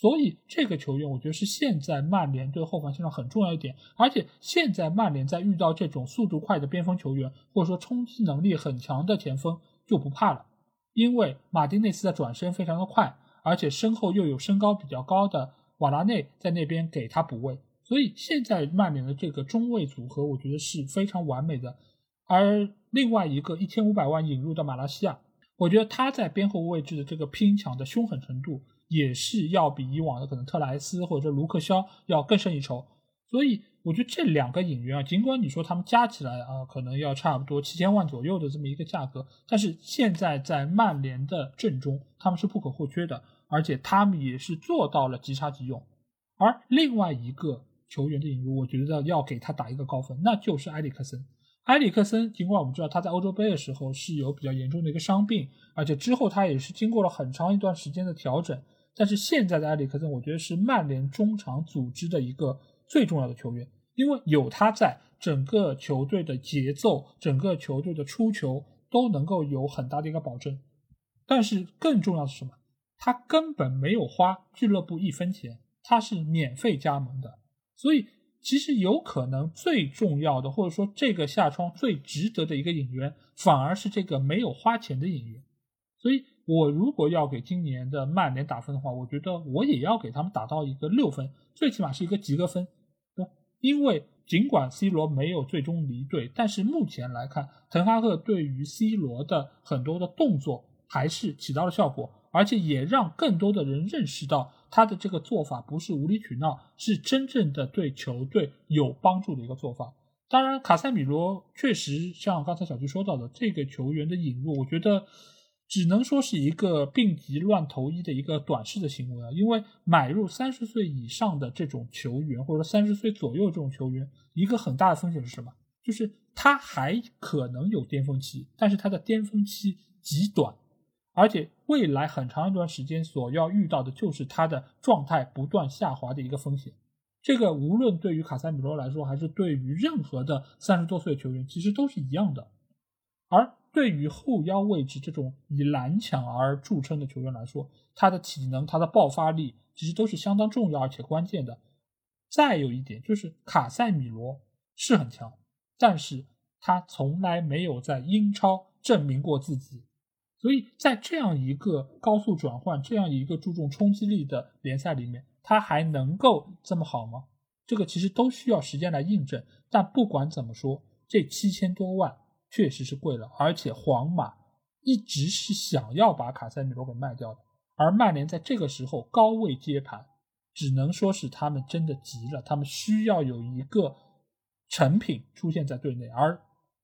A: 所以这个球员，我觉得是现在曼联对后防线上很重要一点。而且现在曼联在遇到这种速度快的边锋球员，或者说冲击能力很强的前锋就不怕了，因为马丁内斯的转身非常的快，而且身后又有身高比较高的瓦拉内在那边给他补位。所以现在曼联的这个中卫组合，我觉得是非常完美的。而另外一个一千五百万引入的马拉西亚，我觉得他在边后位置的这个拼抢的凶狠程度。也是要比以往的可能特莱斯或者卢克肖要更胜一筹，所以我觉得这两个引援啊，尽管你说他们加起来啊可能要差不多七千万左右的这么一个价格，但是现在在曼联的阵中他们是不可或缺的，而且他们也是做到了即插即用。而另外一个球员的引入，我觉得要给他打一个高分，那就是埃里克森。埃里克森尽管我们知道他在欧洲杯的时候是有比较严重的一个伤病，而且之后他也是经过了很长一段时间的调整，但是现在的埃里克森，我觉得是曼联中场组织的一个最重要的球员，因为有他在，整个球队的节奏、整个球队的出球都能够有很大的一个保证。但是更重要的是什么？他根本没有花俱乐部一分钱，他是免费加盟的，所以。其实有可能最重要的，或者说这个夏窗最值得的一个引援，反而是这个没有花钱的引援。所以我如果要给今年的曼联打分的话，我觉得我也要给他们打到一个六分，最起码是一个及格分。对吧，因为尽管 C 罗没有最终离队，但是目前来看，滕哈赫对于 C 罗的很多的动作还是起到了效果，而且也让更多的人认识到。他的这个做法不是无理取闹，是真正的对球队有帮助的一个做法。当然，卡塞米罗确实像刚才小菊说到的，这个球员的引入，我觉得只能说是一个病急乱投医的一个短视的行为啊。因为买入三十岁以上的这种球员，或者说三十岁左右这种球员，一个很大的风险是什么？就是他还可能有巅峰期，但是他的巅峰期极短。而且未来很长一段时间所要遇到的就是他的状态不断下滑的一个风险。这个无论对于卡塞米罗来说，还是对于任何的三十多岁的球员，其实都是一样的。而对于后腰位置这种以拦抢而著称的球员来说，他的体能、他的爆发力其实都是相当重要而且关键的。再有一点就是卡塞米罗是很强，但是他从来没有在英超证明过自己。所以在这样一个高速转换、这样一个注重冲击力的联赛里面，他还能够这么好吗？这个其实都需要时间来印证。但不管怎么说，这七千多万确实是贵了，而且皇马一直是想要把卡塞米罗给卖掉的。而曼联在这个时候高位接盘，只能说是他们真的急了，他们需要有一个成品出现在队内，而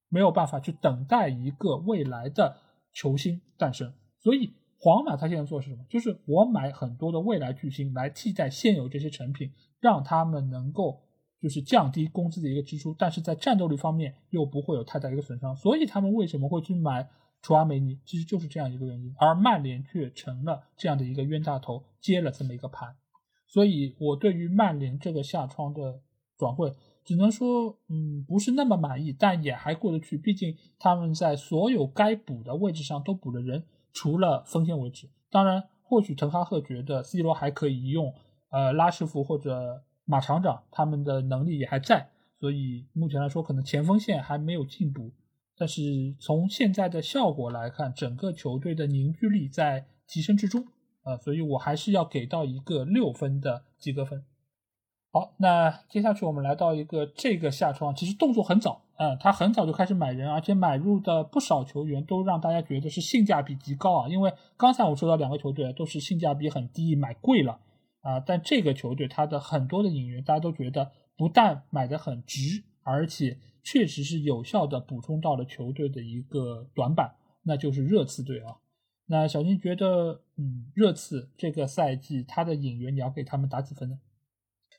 A: 没有办法去等待一个未来的。球星诞生，所以皇马他现在做是什么？就是我买很多的未来巨星来替代现有这些成品，让他们能够就是降低工资的一个支出，但是在战斗力方面又不会有太大一个损伤。所以他们为什么会去买楚阿梅尼？其实就是这样一个原因。而曼联却成了这样的一个冤大头，接了这么一个盘。所以我对于曼联这个下窗的转会。只能说，嗯，不是那么满意，但也还过得去。毕竟他们在所有该补的位置上都补了人，除了锋线位置。当然，或许滕哈赫觉得 C 罗还可以用，呃，拉什福或者马厂长他们的能力也还在，所以目前来说可能前锋线还没有进补。但是从现在的效果来看，整个球队的凝聚力在提升之中，呃，所以我还是要给到一个六分的及格分。好，那接下去我们来到一个这个夏窗，其实动作很早，嗯，他很早就开始买人，而且买入的不少球员都让大家觉得是性价比极高啊。因为刚才我说到两个球队都是性价比很低，买贵了啊，但这个球队它的很多的引援，大家都觉得不但买的很值，而且确实是有效的补充到了球队的一个短板，那就是热刺队啊。那小金觉得，嗯，热刺这个赛季他的引援，你要给他们打几分呢？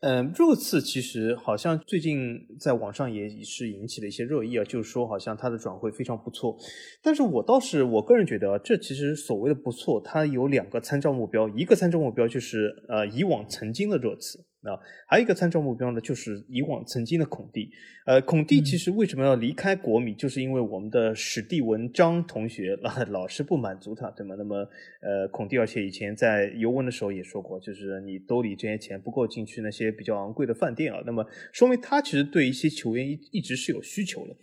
B: 嗯，热刺其实好像最近在网上也是引起了一些热议啊，就是说好像他的转会非常不错，但是我倒是我个人觉得，这其实所谓的不错，它有两个参照目标，一个参照目标就是呃以往曾经的热刺。啊，还有一个参照目标呢，就是以往曾经的孔蒂。呃，孔蒂其实为什么要离开国米，就是因为我们的史蒂文章同学 老老是不满足他，对吗？那么，呃，孔蒂而且以前在尤文的时候也说过，就是你兜里这些钱不够进去那些比较昂贵的饭店啊。那么，说明他其实对一些球员一一直是有需求的。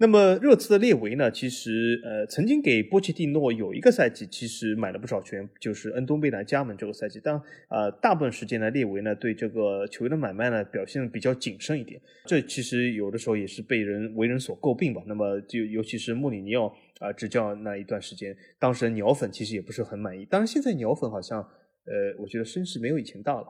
B: 那么热刺的列维呢？其实呃，曾经给波切蒂诺有一个赛季，其实买了不少球员，就是恩东贝莱加盟这个赛季。但呃，大部分时间呢，列维呢对这个球员的买卖呢表现的比较谨慎一点。这其实有的时候也是被人为人所诟病吧。那么就尤其是穆里尼奥啊执教那一段时间，当时鸟粉其实也不是很满意。当然现在鸟粉好像呃，我觉得声势没有以前大了。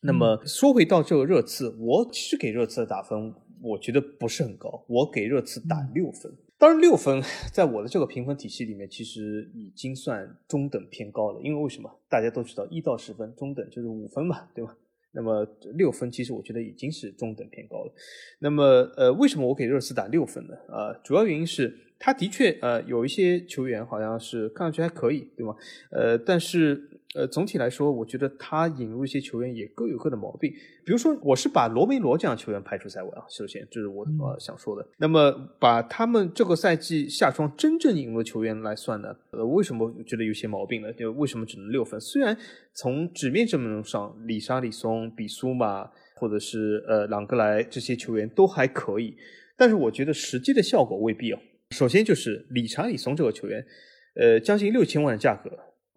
B: 那么说回到这个热刺，我其实给热刺的打分。我觉得不是很高，我给热刺打六分。当然，六分在我的这个评分体系里面，其实已经算中等偏高了。因为为什么？大家都知道，一到十分中等就是五分嘛，对吧？那么六分其实我觉得已经是中等偏高了。那么呃，为什么我给热刺打六分呢？呃，主要原因是他的确呃有一些球员好像是看上去还可以，对吗？呃，但是。呃，总体来说，我觉得他引入一些球员也各有各的毛病。比如说，我是把罗梅罗这样球员排除在外啊。首先，这是我呃想说的。那么，把他们这个赛季夏窗真正引入的球员来算呢？呃，为什么觉得有些毛病呢？就为什么只能六分？虽然从纸面阵容上，里沙里松、比苏马或者是呃朗格莱这些球员都还可以，但是我觉得实际的效果未必哦。首先就是理查里松这个球员，呃，将近六千万的价格。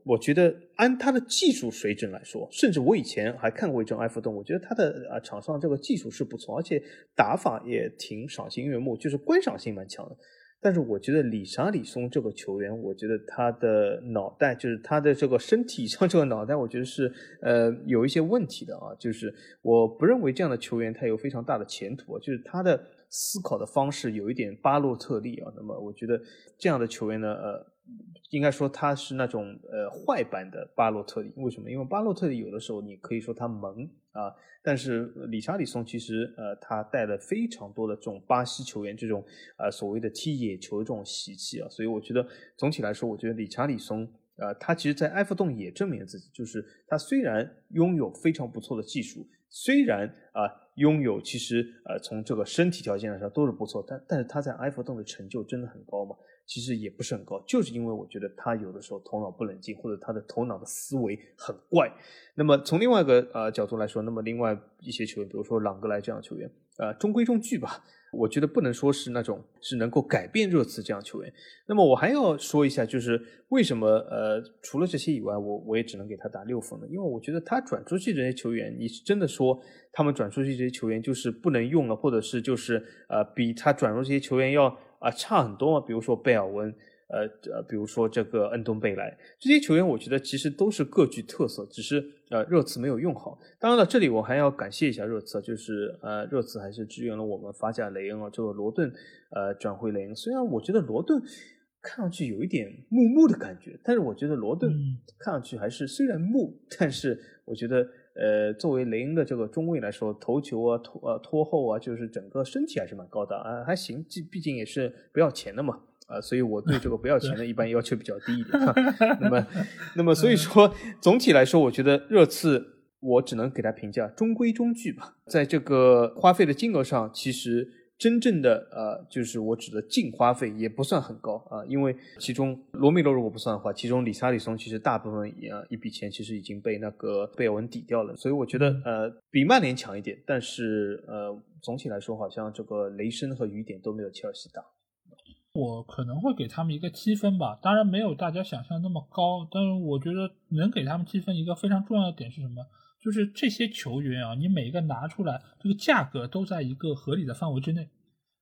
B: 我觉得按他的技术水准来说，甚至我以前还看过一阵埃弗顿，我觉得他的啊场上这个技术是不错，而且打法也挺赏心悦目，就是观赏性蛮强的。但是我觉得李沙李松这个球员，我觉得他的脑袋，就是他的这个身体上这个脑袋，我觉得是呃有一些问题的啊。就是我不认为这样的球员他有非常大的前途，就是他的思考的方式有一点巴洛特利啊。那么我觉得这样的球员呢，呃。应该说他是那种呃坏版的巴洛特利，为什么？因为巴洛特利有的时候你可以说他萌啊，但是理查里松其实呃他带了非常多的这种巴西球员这种呃所谓的踢野球的这种习气啊，所以我觉得总体来说，我觉得理查里松呃他其实在埃弗顿也证明了自己，就是他虽然拥有非常不错的技术，虽然啊拥有其实呃从这个身体条件来说都是不错，但但是他在埃弗顿的成就真的很高嘛。其实也不是很高，就是因为我觉得他有的时候头脑不冷静，或者他的头脑的思维很怪。那么从另外一个呃角度来说，那么另外一些球员，比如说朗格莱这样的球员，呃，中规中矩吧。我觉得不能说是那种是能够改变热刺这样球员。那么我还要说一下，就是为什么呃除了这些以外，我我也只能给他打六分呢？因为我觉得他转出去这些球员，你是真的说他们转出去这些球员就是不能用了，或者是就是呃比他转入这些球员要。啊，差很多嘛。比如说贝尔温，呃呃，比如说这个恩东贝莱这些球员，我觉得其实都是各具特色，只是呃热刺没有用好。当然了，这里我还要感谢一下热刺，就是呃热刺还是支援了我们法甲雷恩啊，这个罗顿呃转会雷恩。虽然我觉得罗顿看上去有一点木木的感觉，但是我觉得罗顿看上去还是虽然木，但是我觉得。呃，作为雷恩的这个中卫来说，头球啊、拖呃拖后啊，就是整个身体还是蛮高的啊，还行。毕毕竟也是不要钱的嘛，啊，所以我对这个不要钱的一般要求比较低一点。那么，那么所以说，总体来说，我觉得热刺我只能给他评价中规中矩吧，在这个花费的金额上，其实。真正的呃，就是我指的净花费也不算很高啊，因为其中罗梅罗如果不算的话，其中里查里松其实大部分呃一笔钱其实已经被那个贝尔文抵掉了，所以我觉得呃比曼联强一点，但是呃总体来说好像这个雷声和雨点都没有切尔西大。
A: 我可能会给他们一个七分吧，当然没有大家想象那么高，但是我觉得能给他们七分一个非常重要的点是什么？就是这些球员啊，你每一个拿出来，这个价格都在一个合理的范围之内。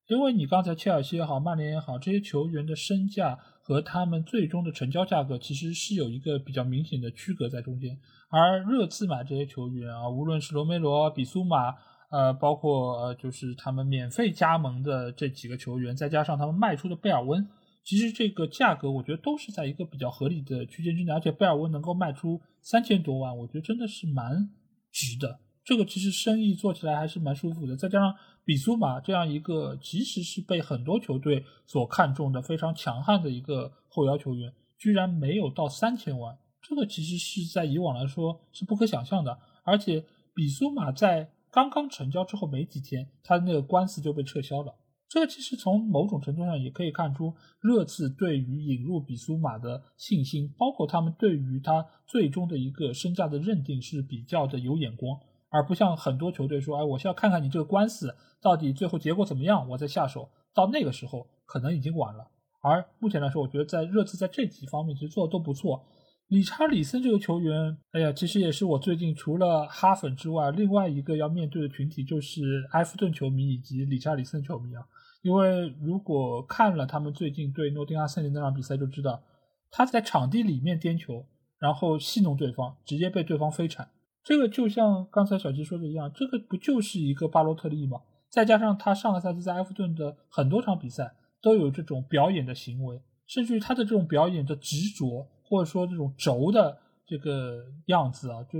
A: 因为你刚才切尔西也好，曼联也好，这些球员的身价和他们最终的成交价格其实是有一个比较明显的区隔在中间。而热刺买这些球员啊，无论是罗梅罗、比苏马，呃，包括呃，就是他们免费加盟的这几个球员，再加上他们卖出的贝尔温，其实这个价格我觉得都是在一个比较合理的区间之内。而且贝尔温能够卖出三千多万，我觉得真的是蛮值的。这个其实生意做起来还是蛮舒服的，再加上比苏马这样一个其实是被很多球队所看重的非常强悍的一个后腰球员，居然没有到三千万，这个其实是在以往来说是不可想象的。而且比苏马在刚刚成交之后没几天，他的那个官司就被撤销了。这个其实从某种程度上也可以看出热刺对于引入比苏马的信心，包括他们对于他最终的一个身价的认定是比较的有眼光。而不像很多球队说，哎，我需要看看你这个官司到底最后结果怎么样，我再下手。到那个时候可能已经晚了。而目前来说，我觉得在热刺在这几方面其实做的都不错。理查里森这个球员，哎呀，其实也是我最近除了哈粉之外，另外一个要面对的群体就是埃弗顿球迷以及理查里森球迷啊。因为如果看了他们最近对诺丁汉森林那场比赛，就知道他在场地里面颠球，然后戏弄对方，直接被对方飞铲。这个就像刚才小吉说的一样，这个不就是一个巴洛特利吗？再加上他上个赛季在埃弗顿的很多场比赛都有这种表演的行为，甚至于他的这种表演的执着，或者说这种轴的这个样子啊，就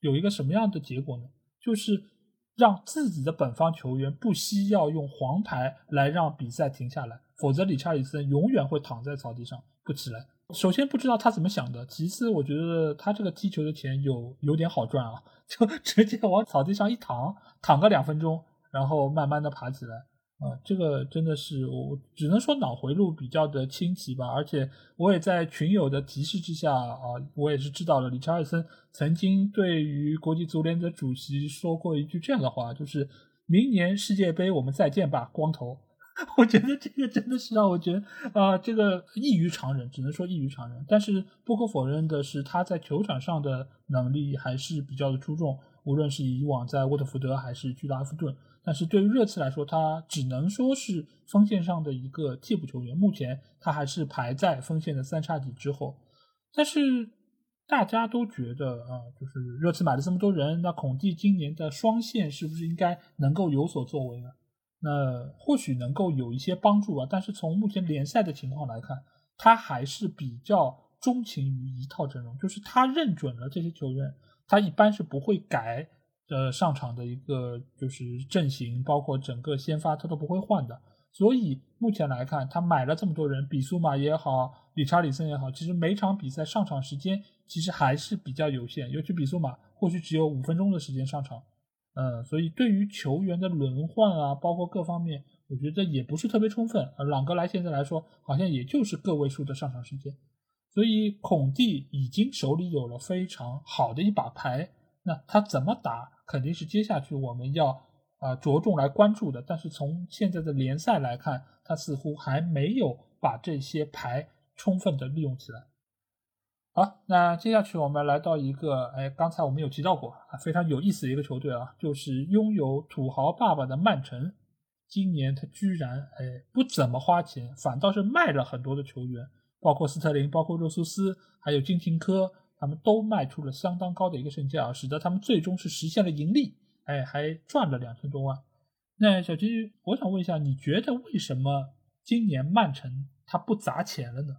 A: 有一个什么样的结果呢？就是让自己的本方球员不惜要用黄牌来让比赛停下来，否则理查里森永远会躺在草地上不起来。首先不知道他怎么想的，其次我觉得他这个踢球的钱有有点好赚啊，就直接往草地上一躺，躺个两分钟，然后慢慢的爬起来，啊，这个真的是我只能说脑回路比较的清奇吧，而且我也在群友的提示之下啊，我也是知道了，理查尔森曾经对于国际足联的主席说过一句这样的话，就是明年世界杯我们再见吧，光头。我觉得这个真的是让我觉得啊，这个异于常人，只能说异于常人。但是不可否认的是，他在球场上的能力还是比较的出众，无论是以往在沃特福德还是去拉夫顿。但是对于热刺来说，他只能说是锋线上的一个替补球员，目前他还是排在锋线的三叉戟之后。但是大家都觉得啊，就是热刺买了这么多人，那孔蒂今年的双线是不是应该能够有所作为呢？那或许能够有一些帮助吧，但是从目前联赛的情况来看，他还是比较钟情于一套阵容，就是他认准了这些球员，他一般是不会改呃上场的一个就是阵型，包括整个先发他都不会换的。所以目前来看，他买了这么多人，比苏马也好，理查里森也好，其实每场比赛上场时间其实还是比较有限，尤其比苏马或许只有五分钟的时间上场。呃，所以对于球员的轮换啊，包括各方面，我觉得也不是特别充分。而朗格莱现在来说，好像也就是个位数的上场时间。所以孔蒂已经手里有了非常好的一把牌，那他怎么打，肯定是接下去我们要啊着重来关注的。但是从现在的联赛来看，他似乎还没有把这些牌充分的利用起来。好，那接下去我们来到一个，哎，刚才我们有提到过啊，非常有意思的一个球队啊，就是拥有土豪爸爸的曼城。今年他居然哎不怎么花钱，反倒是卖了很多的球员，包括斯特林、包括热苏斯，还有金廷科，他们都卖出了相当高的一个身价啊，使得他们最终是实现了盈利，哎，还赚了两千多万。那小金，我想问一下，你觉得为什么今年曼城他不砸钱了呢？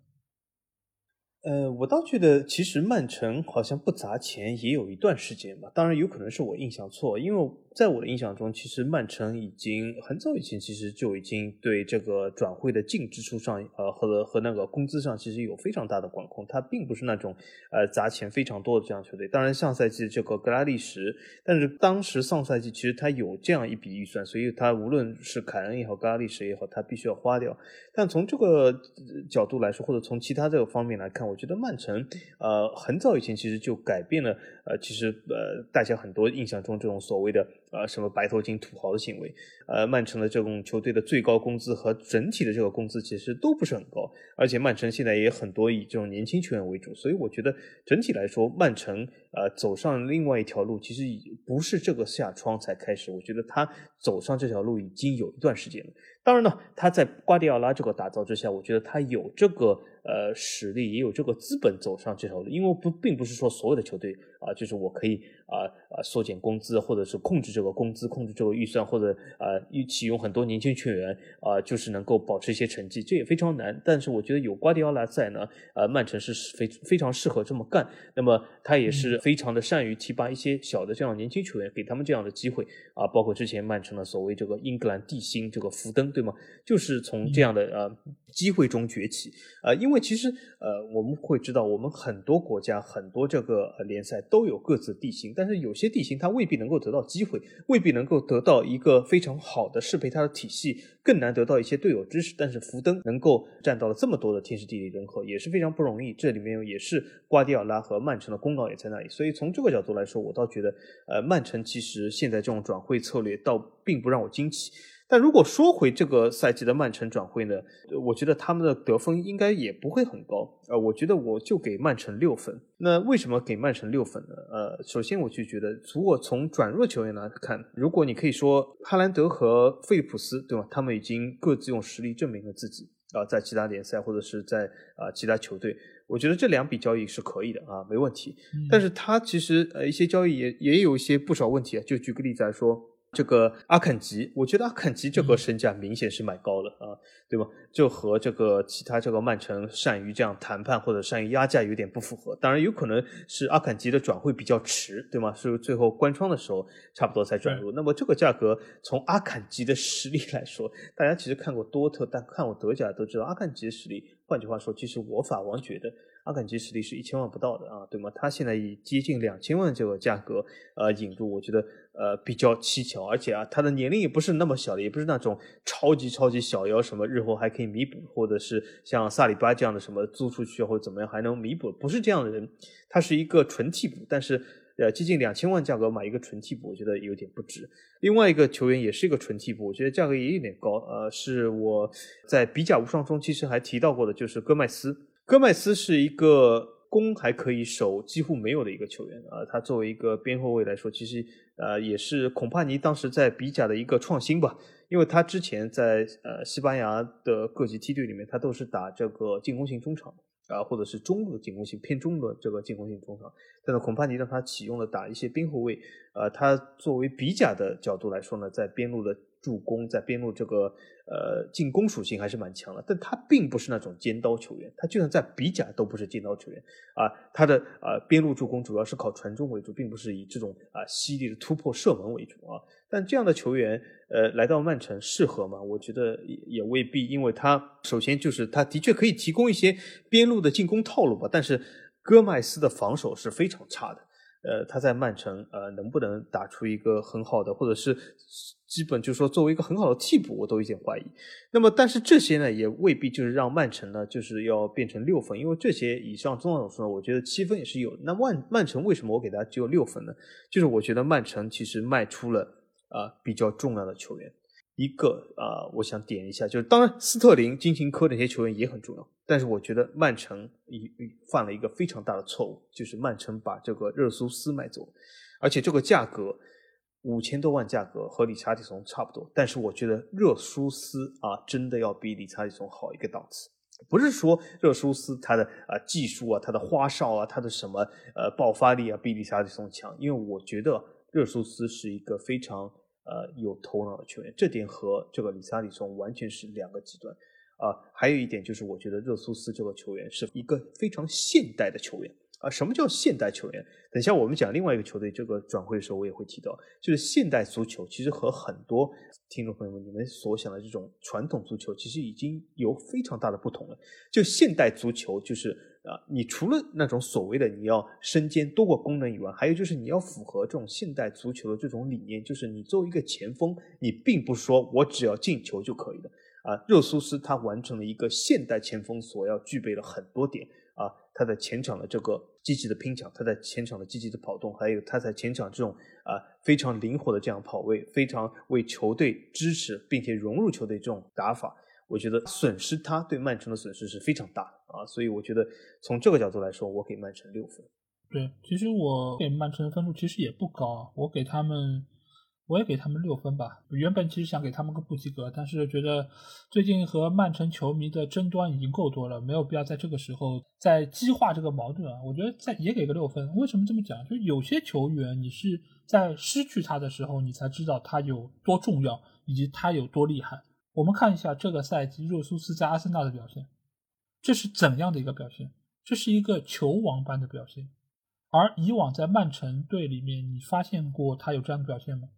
B: 呃，我倒觉得其实曼城好像不砸钱也有一段时间吧，当然有可能是我印象错，因为。在我的印象中，其实曼城已经很早以前其实就已经对这个转会的净支出上，呃，和和那个工资上其实有非常大的管控。他并不是那种呃砸钱非常多的这样球队。当然，上赛季这个格拉利什，但是当时上赛季其实他有这样一笔预算，所以他无论是凯恩也好，格拉利什也好，他必须要花掉。但从这个角度来说，或者从其他这个方面来看，我觉得曼城呃很早以前其实就改变了呃，其实呃大家很多印象中这种所谓的。呃，什么白头巾土豪的行为？呃，曼城的这种球队的最高工资和整体的这个工资其实都不是很高，而且曼城现在也很多以这种年轻球员为主，所以我觉得整体来说，曼城呃走上另外一条路，其实已不是这个夏窗才开始，我觉得他走上这条路已经有一段时间了。当然呢，他在瓜迪奥拉这个打造之下，我觉得他有这个。呃，实力也有这个资本走上这条路，因为不并不是说所有的球队啊，就是我可以啊啊缩减工资，或者是控制这个工资，控制这个预算，或者啊启用很多年轻球员啊，就是能够保持一些成绩，这也非常难。但是我觉得有瓜迪奥拉在呢，呃，曼城是非非常适合这么干。那么他也是非常的善于提拔一些小的这样年轻球员，给他们这样的机会啊，包括之前曼城的所谓这个英格兰地心这个福登，对吗？就是从这样的呃机会中崛起呃，因为。其实，呃，我们会知道，我们很多国家、很多这个联赛都有各自地形，但是有些地形它未必能够得到机会，未必能够得到一个非常好的适配它的体系，更难得到一些队友支持。但是福登能够占到了这么多的天时地利人和，也是非常不容易。这里面也是瓜迪奥拉和曼城的功劳也在那里。所以从这个角度来说，我倒觉得，呃，曼城其实现在这种转会策略倒并不让我惊奇。但如果说回这个赛季的曼城转会呢，我觉得他们的得分应该也不会很高呃，我觉得我就给曼城六分。那为什么给曼城六分呢？呃，首先我就觉得，如果从转弱球员来看，如果你可以说哈兰德和费利普斯，对吧？他们已经各自用实力证明了自己啊，在其他联赛或者是在啊其他球队，我觉得这两笔交易是可以的啊，没问题。但是他其实呃一些交易也也有一些不少问题啊，就举个例子来说。这个阿肯吉，我觉得阿肯吉这个身价明显是买高了啊，对吧？就和这个其他这个曼城善于这样谈判或者善于压价有点不符合。当然，有可能是阿肯吉的转会比较迟，对吗？是最后关窗的时候差不多才转入。那么这个价格从阿肯吉的实力来说，大家其实看过多特，但看过德甲都知道阿肯吉的实力。换句话说，其实我法王觉得。阿肯吉实力是一千万不到的啊，对吗？他现在以接近两千万这个价格呃引入，我觉得呃比较蹊跷，而且啊他的年龄也不是那么小的，也不是那种超级超级小，妖什么日后还可以弥补，或者是像萨里巴这样的什么租出去或者怎么样还能弥补，不是这样的人，他是一个纯替补，但是呃接近两千万价格买一个纯替补，我觉得有点不值。另外一个球员也是一个纯替补，我觉得价格也有点高，呃是我在比甲无双中其实还提到过的，就是戈麦斯。戈麦斯是一个攻还可以守几乎没有的一个球员啊，他作为一个边后卫来说，其实呃也是孔帕尼当时在比甲的一个创新吧，因为他之前在呃西班牙的各级梯队里面，他都是打这个进攻型中场啊，或者是中路的进攻型偏中的这个进攻型中场，但是孔帕尼让他启用了打一些边后卫，呃，他作为比甲的角度来说呢，在边路的。助攻在边路这个呃进攻属性还是蛮强的，但他并不是那种尖刀球员，他就算在比甲都不是尖刀球员啊，他的呃边路助攻主要是靠传中为主，并不是以这种啊犀利的突破射门为主啊。但这样的球员呃来到曼城适合吗？我觉得也也未必，因为他首先就是他的确可以提供一些边路的进攻套路吧，但是戈麦斯的防守是非常差的。呃，他在曼城呃能不能打出一个很好的，或者是基本就是说作为一个很好的替补，我都有点怀疑。那么，但是这些呢，也未必就是让曼城呢就是要变成六分，因为这些以上综上所述呢，我觉得七分也是有。那曼曼城为什么我给他只有六分呢？就是我觉得曼城其实卖出了啊比较重要的球员。一个啊，我想点一下，就是当然斯特林、金琴科那些球员也很重要，但是我觉得曼城一犯了一个非常大的错误，就是曼城把这个热苏斯卖走，而且这个价格五千多万价格和理查利松差不多，但是我觉得热苏斯啊真的要比理查利松好一个档次，不是说热苏斯他的啊技术啊、他的花哨啊、他的什么呃爆发力啊比理查利松强，因为我觉得热苏斯是一个非常。呃，有头脑的球员，这点和这个里萨里松完全是两个极端。啊，还有一点就是，我觉得热苏斯这个球员是一个非常现代的球员。啊，什么叫现代球员？等下我们讲另外一个球队这个转会的时候，我也会提到，就是现代足球其实和很多听众朋友们你们所想的这种传统足球其实已经有非常大的不同了。就现代足球就是。啊，你除了那种所谓的你要身兼多个功能以外，还有就是你要符合这种现代足球的这种理念，就是你作为一个前锋，你并不是说我只要进球就可以了。啊，热苏斯他完成了一个现代前锋所要具备的很多点啊，他在前场的这个积极的拼抢，他在前场的积极的跑动，还有他在前场这种啊非常灵活的这样跑位，非常为球队支持并且融入球队这种打法。我觉得损失他对曼城的损失是非常大的啊，所以我觉得从这个角度来说，我给曼城六分。
A: 对，其实我给曼城的分数其实也不高，我给他们，我也给他们六分吧。原本其实想给他们个不及格，但是觉得最近和曼城球迷的争端已经够多了，没有必要在这个时候再激化这个矛盾啊。我觉得再也给个六分。为什么这么讲？就有些球员，你是在失去他的时候，你才知道他有多重要，以及他有多厉害。我们看一下这个赛季热苏斯在阿森纳的表现，这是怎样的一个表现？这是一个球王般的表现。而以往在曼城队里面，你发现过他有这样的表现吗？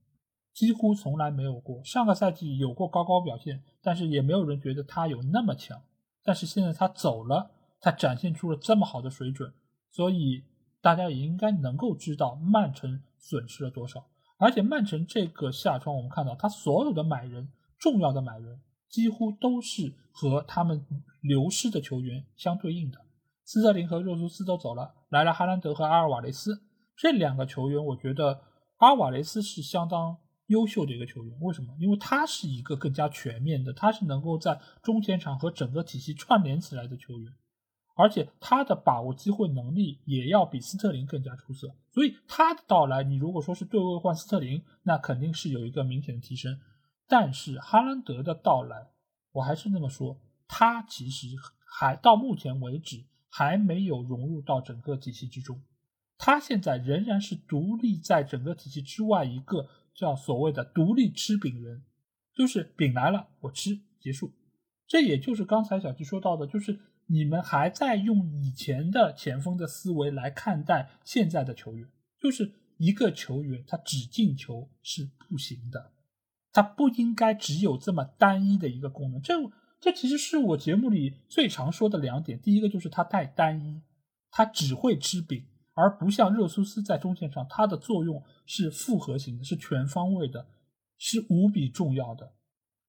A: 几乎从来没有过。上个赛季有过高高表现，但是也没有人觉得他有那么强。但是现在他走了，他展现出了这么好的水准，所以大家也应该能够知道曼城损失了多少。而且曼城这个夏窗，我们看到他所有的买人。重要的买人几乎都是和他们流失的球员相对应的。斯特林和热苏斯都走了，来了哈兰德和阿尔瓦雷斯这两个球员。我觉得阿尔瓦雷斯是相当优秀的一个球员。为什么？因为他是一个更加全面的，他是能够在中前场和整个体系串联起来的球员，而且他的把握机会能力也要比斯特林更加出色。所以他的到来，你如果说是对位换斯特林，那肯定是有一个明显的提升。但是哈兰德的到来，我还是那么说，他其实还到目前为止还没有融入到整个体系之中，他现在仍然是独立在整个体系之外一个叫所谓的独立吃饼人，就是饼来了我吃结束。这也就是刚才小七说到的，就是你们还在用以前的前锋的思维来看待现在的球员，就是一个球员他只进球是不行的，它不应该只有这么单一的一个功能。这这其实是我节目里最常说的两点，第一个就是它太单一，它只会吃饼。而不像热苏斯在中线上，它的作用是复合型的，是全方位的，是无比重要的。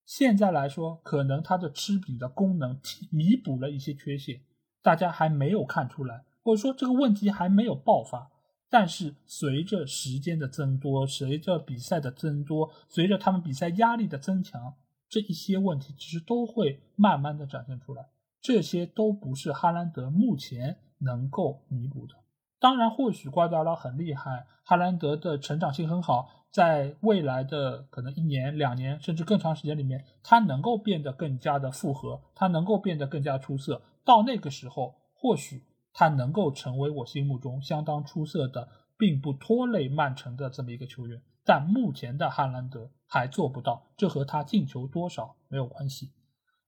A: 现在来说，可能它的吃饼的功能弥补了一些缺陷，大家还没有看出来，或者说这个问题还没有爆发。但是随着时间的增多，随着比赛的增多，随着他们比赛压力的增强，这一些问题其实都会慢慢的展现出来。这些都不是哈兰德目前能够弥补的。当然，或许瓜迪奥拉很厉害，哈兰德的成长性很好，在未来的可能一年、两年甚至更长时间里面，他能够变得更加的复合，他能够变得更加出色。到那个时候，或许他能够成为我心目中相当出色的，并不拖累曼城的这么一个球员。但目前的哈兰德还做不到，这和他进球多少没有关系。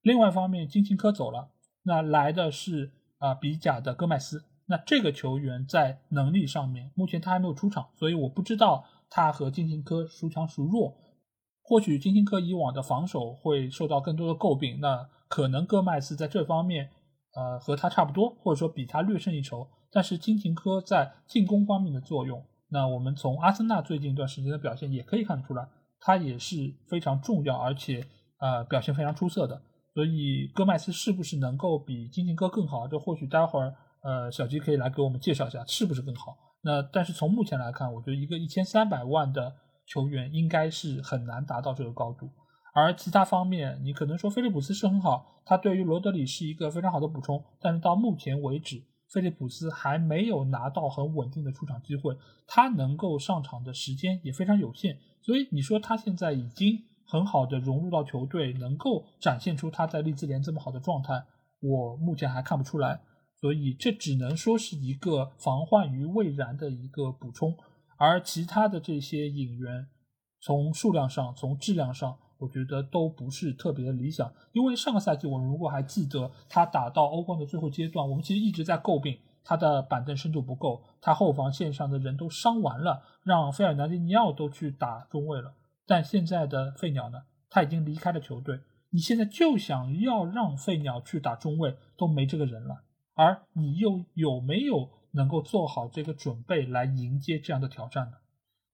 A: 另外一方面，金琴科走了，那来的是啊比甲的戈麦斯。那这个球员在能力上面，目前他还没有出场，所以我不知道他和金琴科孰强孰弱。或许金琴科以往的防守会受到更多的诟病，那可能戈麦斯在这方面，呃，和他差不多，或者说比他略胜一筹。但是金琴科在进攻方面的作用，那我们从阿森纳最近一段时间的表现也可以看出来，他也是非常重要，而且呃表现非常出色的。所以戈麦斯是不是能够比金琴科更好？这或许待会儿。呃，小吉可以来给我们介绍一下是不是更好？那但是从目前来看，我觉得一个一千三百万的球员应该是很难达到这个高度。而其他方面，你可能说菲利普斯是很好，他对于罗德里是一个非常好的补充，但是到目前为止，菲利普斯还没有拿到很稳定的出场机会，他能够上场的时间也非常有限。所以你说他现在已经很好的融入到球队，能够展现出他在利兹联这么好的状态，我目前还看不出来。所以这只能说是一个防患于未然的一个补充，而其他的这些引援，从数量上、从质量上，我觉得都不是特别的理想。因为上个赛季，我们如果还记得他打到欧冠的最后阶段，我们其实一直在诟病他的板凳深度不够，他后防线上的人都伤完了，让费尔南迪尼奥都去打中卫了。但现在的费鸟呢，他已经离开了球队，你现在就想要让费鸟去打中卫，都没这个人了。而你又有没有能够做好这个准备来迎接这样的挑战呢？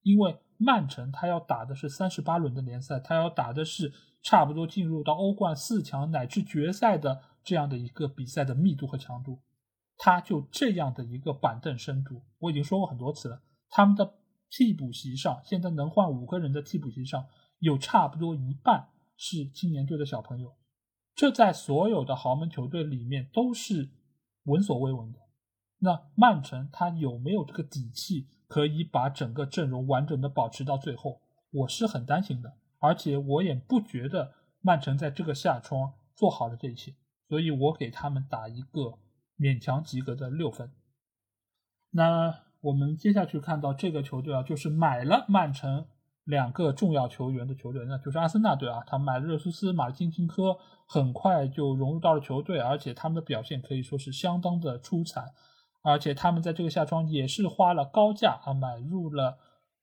A: 因为曼城他要打的是三十八轮的联赛，他要打的是差不多进入到欧冠四强乃至决赛的这样的一个比赛的密度和强度，他就这样的一个板凳深度，我已经说过很多次了。他们的替补席上现在能换五个人的替补席上有差不多一半是青年队的小朋友，这在所有的豪门球队里面都是。闻所未闻的，那曼城他有没有这个底气可以把整个阵容完整的保持到最后？我是很担心的，而且我也不觉得曼城在这个夏窗做好了这一切，所以我给他们打一个勉强及格的六分。那我们接下去看到这个球队啊，就是买了曼城。两个重要球员的球队，那就是阿森纳队啊。他买了热苏斯、马金钦科，很快就融入到了球队，而且他们的表现可以说是相当的出彩。而且他们在这个夏窗也是花了高价啊，买入了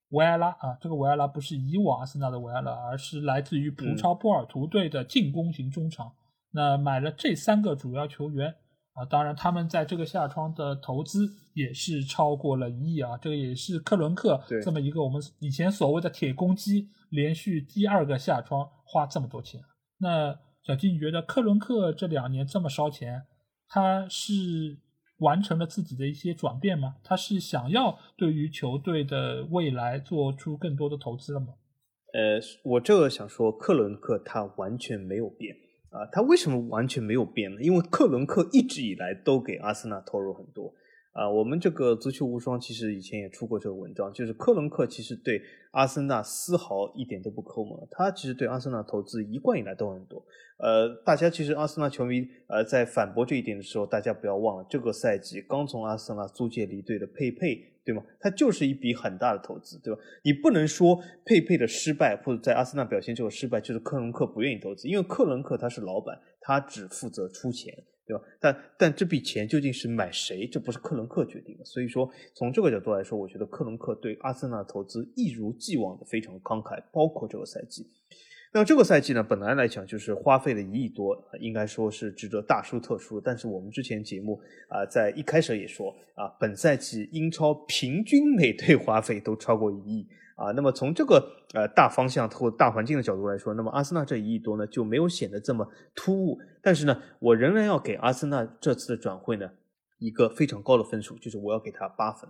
A: 维埃拉啊。这个维埃拉不是以往阿森纳的维埃拉，而是来自于葡超波尔图队的进攻型中场。那买了这三个主要球员。啊，当然，他们在这个夏窗的投资也是超过了一亿啊，这个也是克伦克这么一个我们以前所谓的铁公鸡，连续第二个夏窗花这么多钱。那小金，你觉得克伦克这两年这么烧钱，他是完成了自己的一些转变吗？他是想要对于球队的未来做出更多的投资了吗？
B: 呃，我这个想说，克伦克他完全没有变。啊，他为什么完全没有变呢？因为克伦克一直以来都给阿森纳投入很多，啊，我们这个足球无双其实以前也出过这个文章，就是克伦克其实对阿森纳丝毫一点都不抠门，他其实对阿森纳投资一贯以来都很多。呃，大家其实阿森纳球迷呃在反驳这一点的时候，大家不要忘了，这个赛季刚从阿森纳租借离队的佩佩，对吗？他就是一笔很大的投资，对吧？你不能说佩佩的失败或者在阿森纳表现这个失败就是克伦克不愿意投资，因为克伦克他是老板，他只负责出钱。对吧？但但这笔钱究竟是买谁？这不是克伦克决定的。所以说，从这个角度来说，我觉得克伦克对阿森纳投资一如既往的非常慷慨，包括这个赛季。那这个赛季呢，本来来讲就是花费了一亿多，应该说是值得大书特书。但是我们之前节目啊，在一开始也说啊，本赛季英超平均每队花费都超过一亿。啊，那么从这个呃大方向或大环境的角度来说，那么阿森纳这一亿多呢就没有显得这么突兀。但是呢，我仍然要给阿森纳这次的转会呢一个非常高的分数，就是我要给他八分。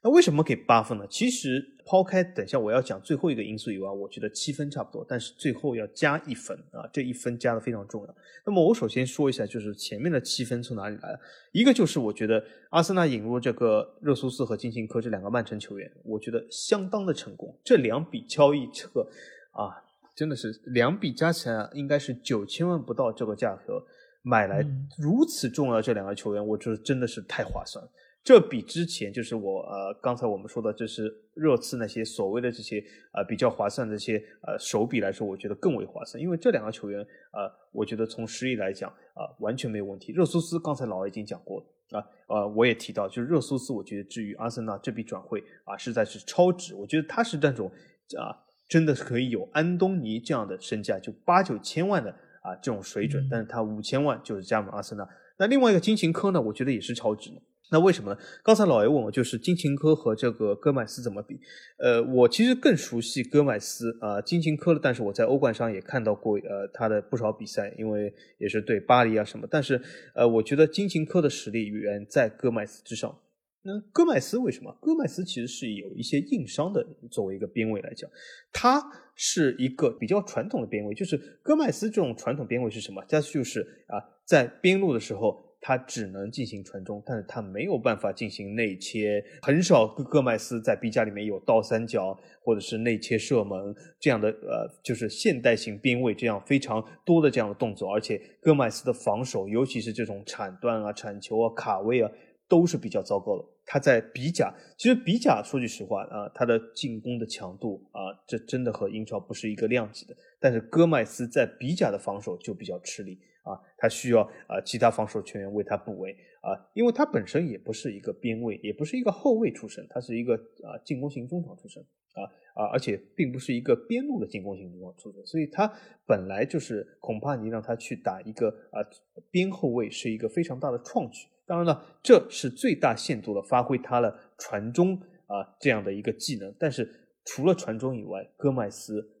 B: 那为什么给八分呢？其实抛开等下我要讲最后一个因素以外，我觉得七分差不多。但是最后要加一分啊，这一分加的非常重要。那么我首先说一下，就是前面的七分从哪里来的？一个就是我觉得阿森纳引入这个热苏斯和金琴科这两个曼城球员，我觉得相当的成功。这两笔交易，这个啊，真的是两笔加起来应该是九千万不到这个价格买来如此重要这两个球员，我觉得真的是太划算。这比之前就是我呃刚才我们说的，就是热刺那些所谓的这些呃比较划算的这些呃手笔来说，我觉得更为划算。因为这两个球员呃，我觉得从实力来讲啊，完全没有问题。热苏斯刚才老已经讲过啊，呃我也提到，就是热苏斯，我觉得至于阿森纳这笔转会啊，实在是超值。我觉得他是那种啊，真的是可以有安东尼这样的身价，就八九千万的啊这种水准，但是他五千万就是加盟阿森纳。那另外一个金琴科呢，我觉得也是超值的。那为什么呢？刚才老爷问我，就是金琴科和这个戈麦斯怎么比？呃，我其实更熟悉戈麦斯啊，金琴科的，但是我在欧冠上也看到过呃他的不少比赛，因为也是对巴黎啊什么。但是呃，我觉得金琴科的实力远在戈麦斯之上。那戈麦斯为什么？戈麦斯其实是有一些硬伤的，作为一个边位来讲，他是一个比较传统的边位，就是戈麦斯这种传统边位是什么？他就是啊，在边路的时候。他只能进行传中，但是他没有办法进行内切，很少戈戈麦斯在 B 加里面有倒三角或者是内切射门这样的呃，就是现代型边卫这样非常多的这样的动作，而且戈麦斯的防守，尤其是这种铲断啊、铲球啊、卡位啊，都是比较糟糕的。他在比甲，其实比甲说句实话啊，他的进攻的强度啊，这真的和英超不是一个量级的。但是戈麦斯在比甲的防守就比较吃力。啊，他需要啊其他防守球员为他补位啊，因为他本身也不是一个边卫，也不是一个后卫出身，他是一个啊进攻型中场出身啊啊，而且并不是一个边路的进攻型中场出身，所以他本来就是恐怕你让他去打一个啊边后卫是一个非常大的创举。当然了，这是最大限度的发挥他的传中啊这样的一个技能，但是除了传中以外，戈麦斯。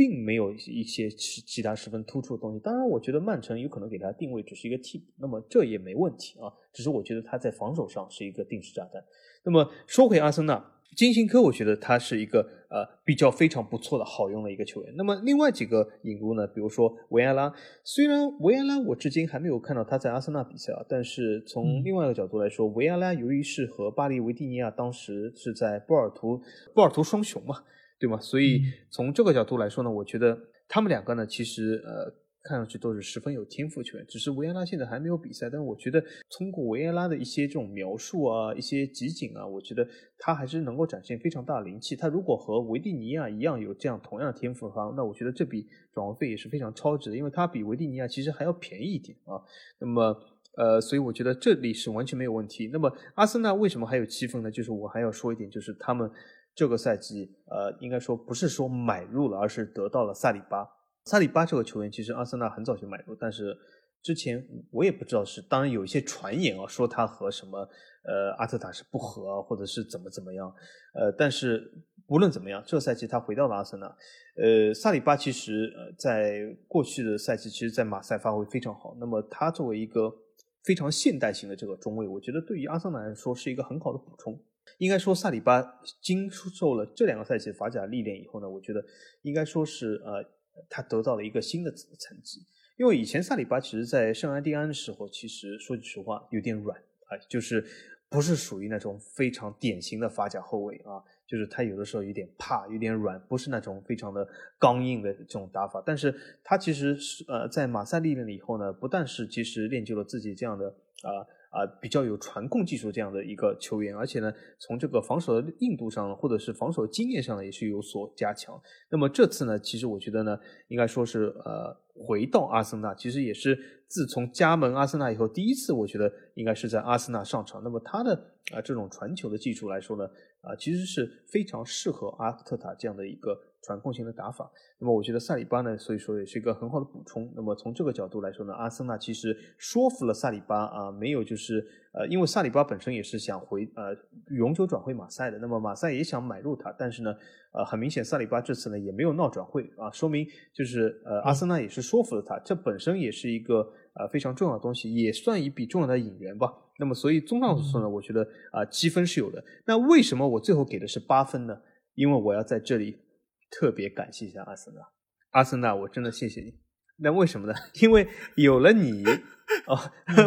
B: 并没有一些其其他十分突出的东西。当然，我觉得曼城有可能给他定位只是一个替补，那么这也没问题啊。只是我觉得他在防守上是一个定时炸弹。那么说回阿森纳，金星科，我觉得他是一个呃比较非常不错的好用的一个球员。那么另外几个引入呢，比如说维埃拉，虽然维埃拉我至今还没有看到他在阿森纳比赛啊，但是从另外一个角度来说，维埃拉由于是和巴黎维蒂尼亚当时是在波尔图波尔图双雄嘛。对吗？所以从这个角度来说呢，我觉得他们两个呢，其实呃，看上去都是十分有天赋球员。只是维埃拉现在还没有比赛，但是我觉得通过维埃拉的一些这种描述啊，一些集锦啊，我觉得他还是能够展现非常大的灵气。他如果和维蒂尼亚一样有这样同样的天赋的话，那我觉得这笔转会费也是非常超值的，因为他比维蒂尼亚其实还要便宜一点啊。那么呃，所以我觉得这里是完全没有问题。那么阿森纳为什么还有七分呢？就是我还要说一点，就是他们。这个赛季，呃，应该说不是说买入了，而是得到了萨里巴。萨里巴这个球员，其实阿森纳很早就买入，但是之前我也不知道是，当然有一些传言啊，说他和什么呃阿特塔是不和，或者是怎么怎么样，呃，但是无论怎么样，这个赛季他回到了阿森纳。呃，萨里巴其实呃在过去的赛季，其实在马赛发挥非常好。那么他作为一个非常现代型的这个中卫，我觉得对于阿森纳来说是一个很好的补充。应该说，萨里巴经受了这两个赛季法甲历练以后呢，我觉得应该说是呃，他得到了一个新的层级。因为以前萨里巴其实在圣安蒂安的时候，其实说句实话有点软啊，就是不是属于那种非常典型的法甲后卫啊，就是他有的时候有点怕，有点软，不是那种非常的刚硬的这种打法。但是他其实是呃，在马赛历练了以后呢，不但是其实练就了自己这样的啊。啊，比较有传控技术这样的一个球员，而且呢，从这个防守的硬度上，或者是防守经验上呢，也是有所加强。那么这次呢，其实我觉得呢，应该说是呃，回到阿森纳，其实也是自从加盟阿森纳以后第一次，我觉得应该是在阿森纳上场。那么他的啊这种传球的技术来说呢，啊其实是非常适合阿特塔这样的一个。传控型的打法，那么我觉得萨里巴呢，所以说也是一个很好的补充。那么从这个角度来说呢，阿森纳其实说服了萨里巴啊，没有就是呃，因为萨里巴本身也是想回呃永久转会马赛的，那么马赛也想买入他，但是呢，呃，很明显萨里巴这次呢也没有闹转会啊，说明就是呃阿森纳也是说服了他，这本身也是一个呃非常重要的东西，也算一笔重要的引援吧。那么所以综上所述呢，我觉得啊积分是有的。那为什么我最后给的是八分呢？因为我要在这里。特别感谢一下阿森纳，阿森纳，我真的谢谢你。那为什么呢？因为有了你，哦，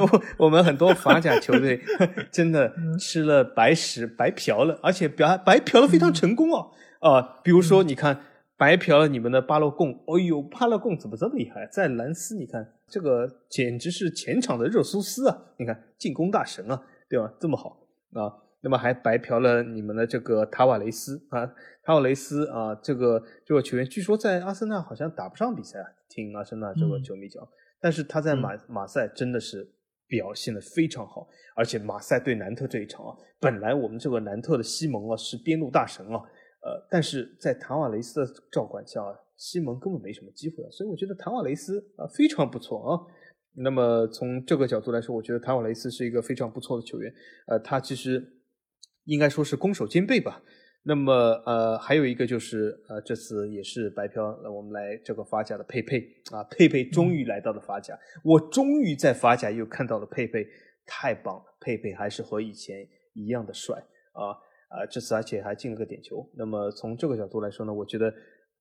B: 我 我们很多法甲球队 真的吃了白食，白嫖了，而且白白嫖的非常成功哦。啊，比如说你看，白嫖了你们的巴洛贡，哦呦，巴洛贡怎么这么厉害？在兰斯，你看这个简直是前场的热苏斯啊！你看进攻大神啊，对吧？这么好啊。那么还白嫖了你们的这个塔瓦雷斯啊，塔瓦雷斯啊，这个这个球员据说在阿森纳好像打不上比赛啊，听阿森纳这个球迷讲，但是他在马马赛真的是表现的非常好，而且马赛对南特这一场啊，本来我们这个南特的西蒙啊是边路大神啊，呃，但是在塔瓦雷斯的照管下，西蒙根本没什么机会啊，所以我觉得塔瓦雷斯啊非常不错啊。那么从这个角度来说，我觉得塔瓦雷斯是一个非常不错的球员，呃，他其实。应该说是攻守兼备吧。那么，呃，还有一个就是，呃，这次也是白嫖，那我们来这个法甲的佩佩啊，佩佩终于来到了法甲，我终于在法甲又看到了佩佩，太棒了，佩佩还是和以前一样的帅啊啊！这次而且还进了个点球。那么从这个角度来说呢，我觉得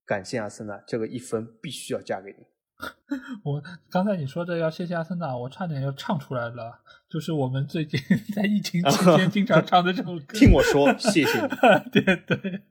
B: 感谢阿森纳，这个一分必须要嫁给你。
A: 我刚才你说这要谢谢阿森纳，我差点要唱出来了。就是我们最近 在疫情期间经常 唱的这首歌。
B: 听我说，谢谢。
A: 对对，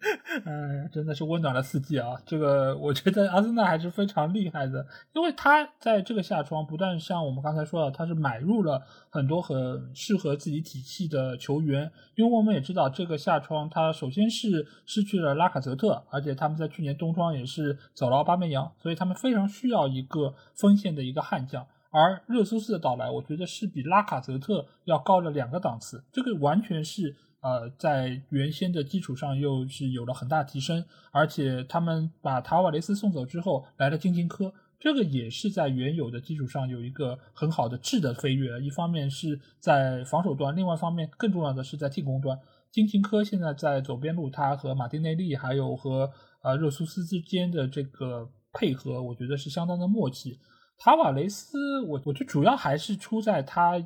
A: 哎，真的是温暖了四季啊！这个我觉得阿森纳还是非常厉害的，因为他在这个夏窗不但像我们刚才说的，他是买入了很多很适合自己体系的球员。因为我们也知道，这个夏窗他首先是失去了拉卡泽特，而且他们在去年冬窗也是走了巴梅扬，所以他们非常需要一个锋线的一个悍将。而热苏斯的到来，我觉得是比拉卡泽特要高了两个档次。这个完全是呃，在原先的基础上又是有了很大提升。而且他们把塔瓦雷斯送走之后，来了金琴科，这个也是在原有的基础上有一个很好的质的飞跃。一方面是在防守端，另外一方面更重要的是在进攻端。金琴科现在在左边路，他和马丁内利还有和呃热苏斯之间的这个配合，我觉得是相当的默契。塔瓦雷斯，我我觉得主要还是出在他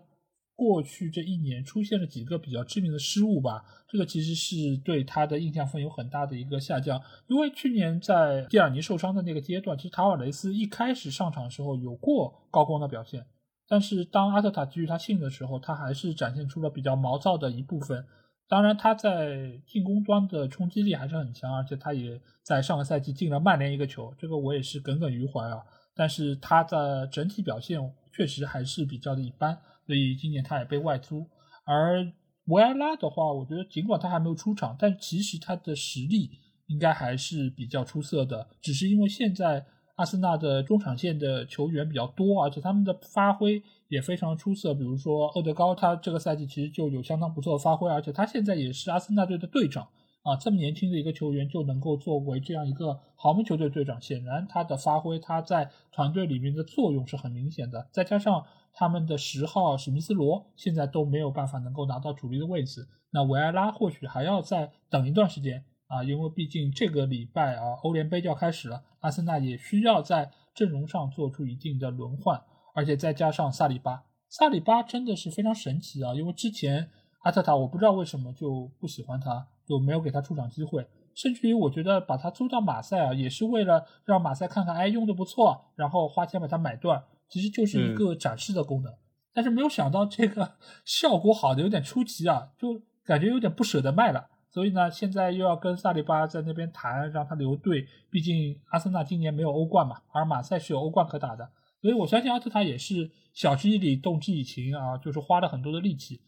A: 过去这一年出现了几个比较致命的失误吧。这个其实是对他的印象分有很大的一个下降。因为去年在蒂尔尼受伤的那个阶段，其实塔瓦雷斯一开始上场的时候有过高光的表现，但是当阿特塔给予他信任的时候，他还是展现出了比较毛躁的一部分。当然，他在进攻端的冲击力还是很强，而且他也在上个赛季进了曼联一个球，这个我也是耿耿于怀啊。但是他的整体表现确实还是比较的一般，所以今年他也被外租。而维埃拉的话，我觉得尽管他还没有出场，但其实他的实力应该还是比较出色的。只是因为现在阿森纳的中场线的球员比较多，而且他们的发挥也非常出色。比如说厄德高，他这个赛季其实就有相当不错的发挥，而且他现在也是阿森纳队的队长。啊，这么年轻的一个球员就能够作为这样一个豪门球队队长，显然他的发挥，他在团队里面的作用是很明显的。再加上他们的十号史密斯罗现在都没有办法能够拿到主力的位置，那维埃拉或许还要再等一段时间啊，因为毕竟这个礼拜啊，欧联杯就要开始了，阿森纳也需要在阵容上做出一定的轮换，而且再加上萨里巴，萨里巴真的是非常神奇啊，因为之前阿特塔我不知道为什么就不喜欢他。就没有给他出场机会，甚至于我觉得把他租到马赛啊，也是为了让马赛看看，哎，用的不错，然后花钱把他买断，其实就是一个展示的功能。但是没有想到这个 效果好的有点出奇啊，就感觉有点不舍得卖了。所以呢，现在又要跟萨利巴在那边谈，让他留队。毕竟阿森纳今年没有欧冠嘛，而马赛是有欧冠可打的。所以我相信阿特塔也是晓之以理，动之以情啊，就是花了很多的力气。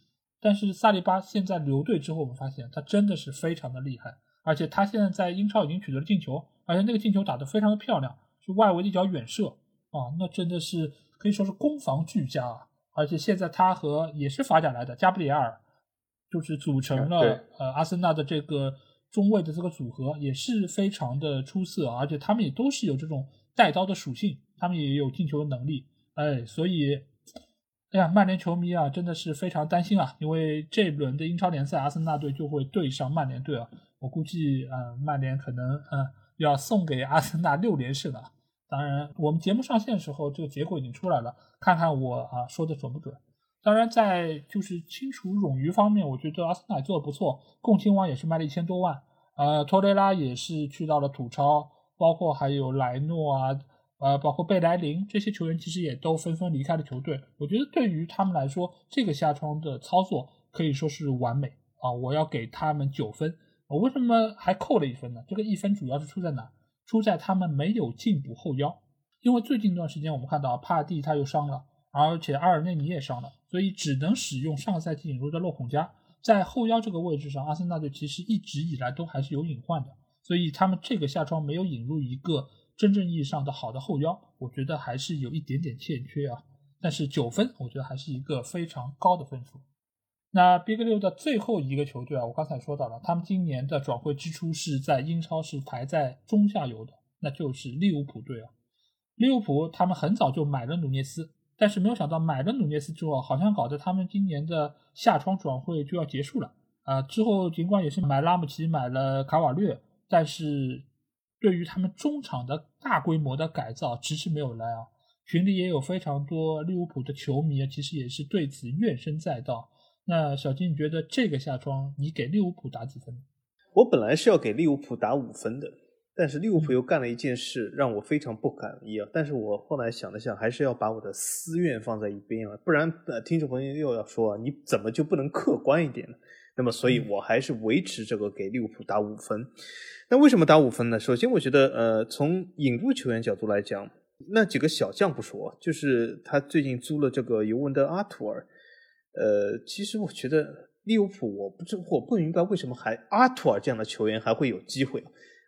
A: 但是萨利巴现在留队之后，我们发现他真的是非常的厉害，而且他现在在英超已经取得了进球，而且那个进球打得非常的漂亮，是外围的一脚远射啊，那真的是可以说是攻防俱佳啊。而且现在他和也是法甲来的加布里埃尔。就是组成了呃阿森纳的这个中卫的这个组合也是非常的出色，而且他们也都是有这种带刀的属性，他们也有进球的能力，哎，所以，哎呀，曼联球迷啊真的是非常担心啊，因为这一轮的英超联赛阿森纳队就会对上曼联队啊，我估计呃曼联可能呃要送给阿森纳六连胜了。当然，我们节目上线的时候这个结果已经出来了，看看我啊说的准不准。当然，在就是清除冗余方面，我觉得阿森纳做的不错。共青王也是卖了一千多万，呃，托雷拉也是去到了土超，包括还有莱诺啊，呃，包括贝莱林这些球员，其实也都纷纷离开了球队。我觉得对于他们来说，这个下窗的操作可以说是完美啊！我要给他们九分。我为什么还扣了一分呢？这个一分主要是出在哪？出在他们没有进补后腰，因为最近一段时间我们看到帕蒂他又伤了。而且阿尔内尼也伤了，所以只能使用上个赛季引入的洛孔加在后腰这个位置上。阿森纳队其实一直以来都还是有隐患的，所以他们这个下窗没有引入一个真正意义上的好的后腰，我觉得还是有一点点欠缺啊。但是九分，我觉得还是一个非常高的分数。那 Big 六的最后一个球队啊，我刚才说到了，他们今年的转会支出是在英超是排在中下游的，那就是利物浦队啊。利物浦他们很早就买了努涅斯。但是没有想到买了努涅斯之后，好像搞得他们今年的夏窗转会就要结束了啊！之后尽管也是买拉姆齐、买了卡瓦略，但是对于他们中场的大规模的改造迟迟没有来啊！群里也有非常多利物浦的球迷啊，其实也是对此怨声载道。那小金，你觉得这个夏窗你给利物浦打几分？
B: 我本来是要给利物浦打五分的。但是利物浦又干了一件事，让我非常不满意啊！但是我后来想了想，还是要把我的私怨放在一边啊，不然呃，听众朋友又要说啊你怎么就不能客观一点呢？那么，所以我还是维持这个给利物浦打五分。那为什么打五分呢？首先，我觉得呃，从引入球员角度来讲，那几个小将不说，就是他最近租了这个尤文的阿图尔，呃，其实我觉得利物浦，我不知我不明白为什么还阿图尔这样的球员还会有机会。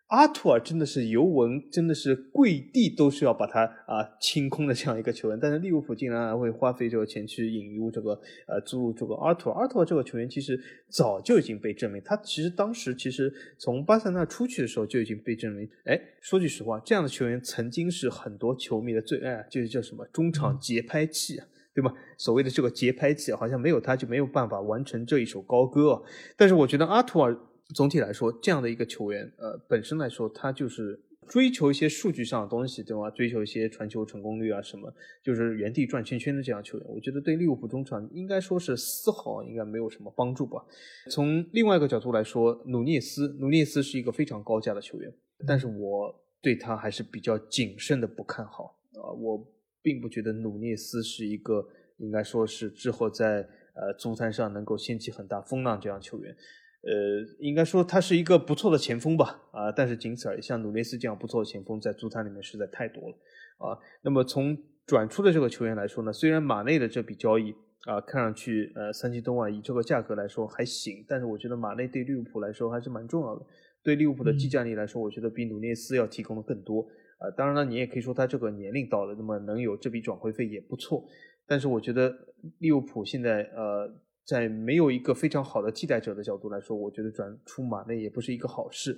B: 阿图尔真的是尤文，真的是跪地都是要把他啊清空的这样一个球员，但是利物浦竟然还会花费这个钱去引入这个呃租入这个阿图尔。阿图尔这个球员其实早就已经被证明，他其实当时其实从巴塞那出去的时候就已经被证明。哎，说句实话，这样的球员曾经是很多球迷的最爱，就是叫什么中场节拍器啊，对吧？所谓的这个节拍器，好像没有他就没有办法完成这一首高歌。但是我觉得阿图尔。总体来说，这样的一个球员，呃，本身来说，他就是追求一些数据上的东西，对吗？追求一些传球成功率啊，什么，就是原地转圈圈的这样球员，我觉得对利物浦中场应该说是丝毫应该没有什么帮助吧。从另外一个角度来说，努涅斯，努涅斯是一个非常高价的球员，但是我对他还是比较谨慎的不看好啊，我并不觉得努涅斯是一个应该说是之后在呃足坛上能够掀起很大风浪这样球员。呃，应该说他是一个不错的前锋吧，啊，但是仅此而已。像努内斯这样不错的前锋，在足坛里面实在太多了，啊。那么从转出的这个球员来说呢，虽然马内的这笔交易啊，看上去呃三千多万以这个价格来说还行，但是我觉得马内对利物浦来说还是蛮重要的。对利物浦的技战力来说，我觉得比努内斯要提供的更多。啊，当然了，你也可以说他这个年龄到了，那么能有这笔转会费也不错。但是我觉得利物浦现在呃。在没有一个非常好的替代者的角度来说，我觉得转出马内也不是一个好事。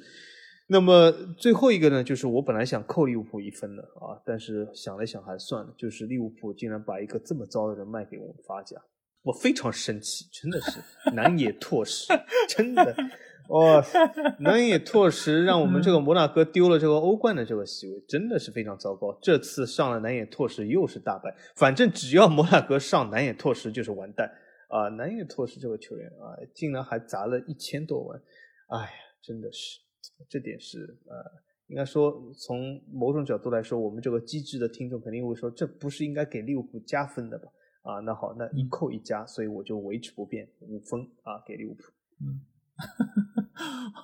B: 那么最后一个呢，就是我本来想扣利物浦一分的啊，但是想了想还算了，就是利物浦竟然把一个这么糟的人卖给我们法甲，我非常生气，真的是南野拓实，真的哇，南野拓实让我们这个摩纳哥丢了这个欧冠的这个席位，真的是非常糟糕。这次上了南野拓实又是大败，反正只要摩纳哥上南野拓实就是完蛋。啊，南野拓实这个球员啊，竟然还砸了一千多万，哎呀，真的是，这点是呃，应该说从某种角度来说，我们这个机智的听众肯定会说，这不是应该给利物浦加分的吧？啊，那好，那一扣一加，所以我就维持不变五分啊，给利物浦。
A: 嗯。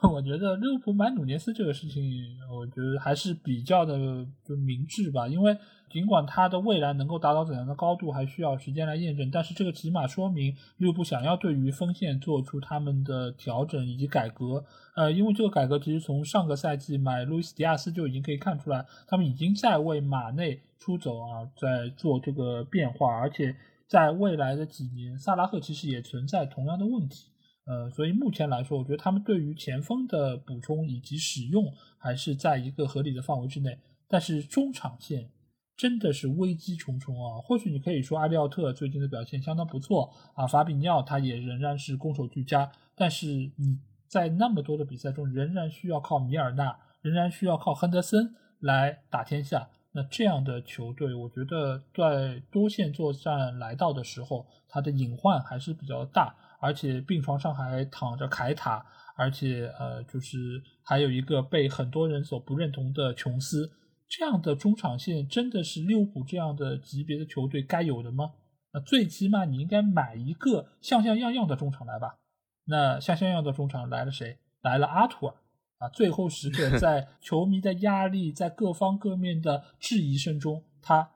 A: 我觉得利物浦买努涅斯这个事情，我觉得还是比较的就明智吧。因为尽管他的未来能够达到怎样的高度，还需要时间来验证。但是这个起码说明利物浦想要对于锋线做出他们的调整以及改革。呃，因为这个改革其实从上个赛季买路易斯迪亚斯就已经可以看出来，他们已经在为马内出走啊，在做这个变化。而且在未来的几年，萨拉赫其实也存在同样的问题。呃，所以目前来说，我觉得他们对于前锋的补充以及使用还是在一个合理的范围之内。但是中场线真的是危机重重啊！或许你可以说阿利奥特最近的表现相当不错啊，法比尼奥他也仍然是攻守俱佳。但是你在那么多的比赛中，仍然需要靠米尔纳，仍然需要靠亨德森来打天下。那这样的球队，我觉得在多线作战来到的时候，它的隐患还是比较大。而且病床上还躺着凯塔，而且呃，就是还有一个被很多人所不认同的琼斯，这样的中场线真的是利物浦这样的级别的球队该有的吗？那最起码你应该买一个像像样样的中场来吧。那像像样的中场来了谁？来了阿图尔啊！最后时刻 在球迷的压力，在各方各面的质疑声中，他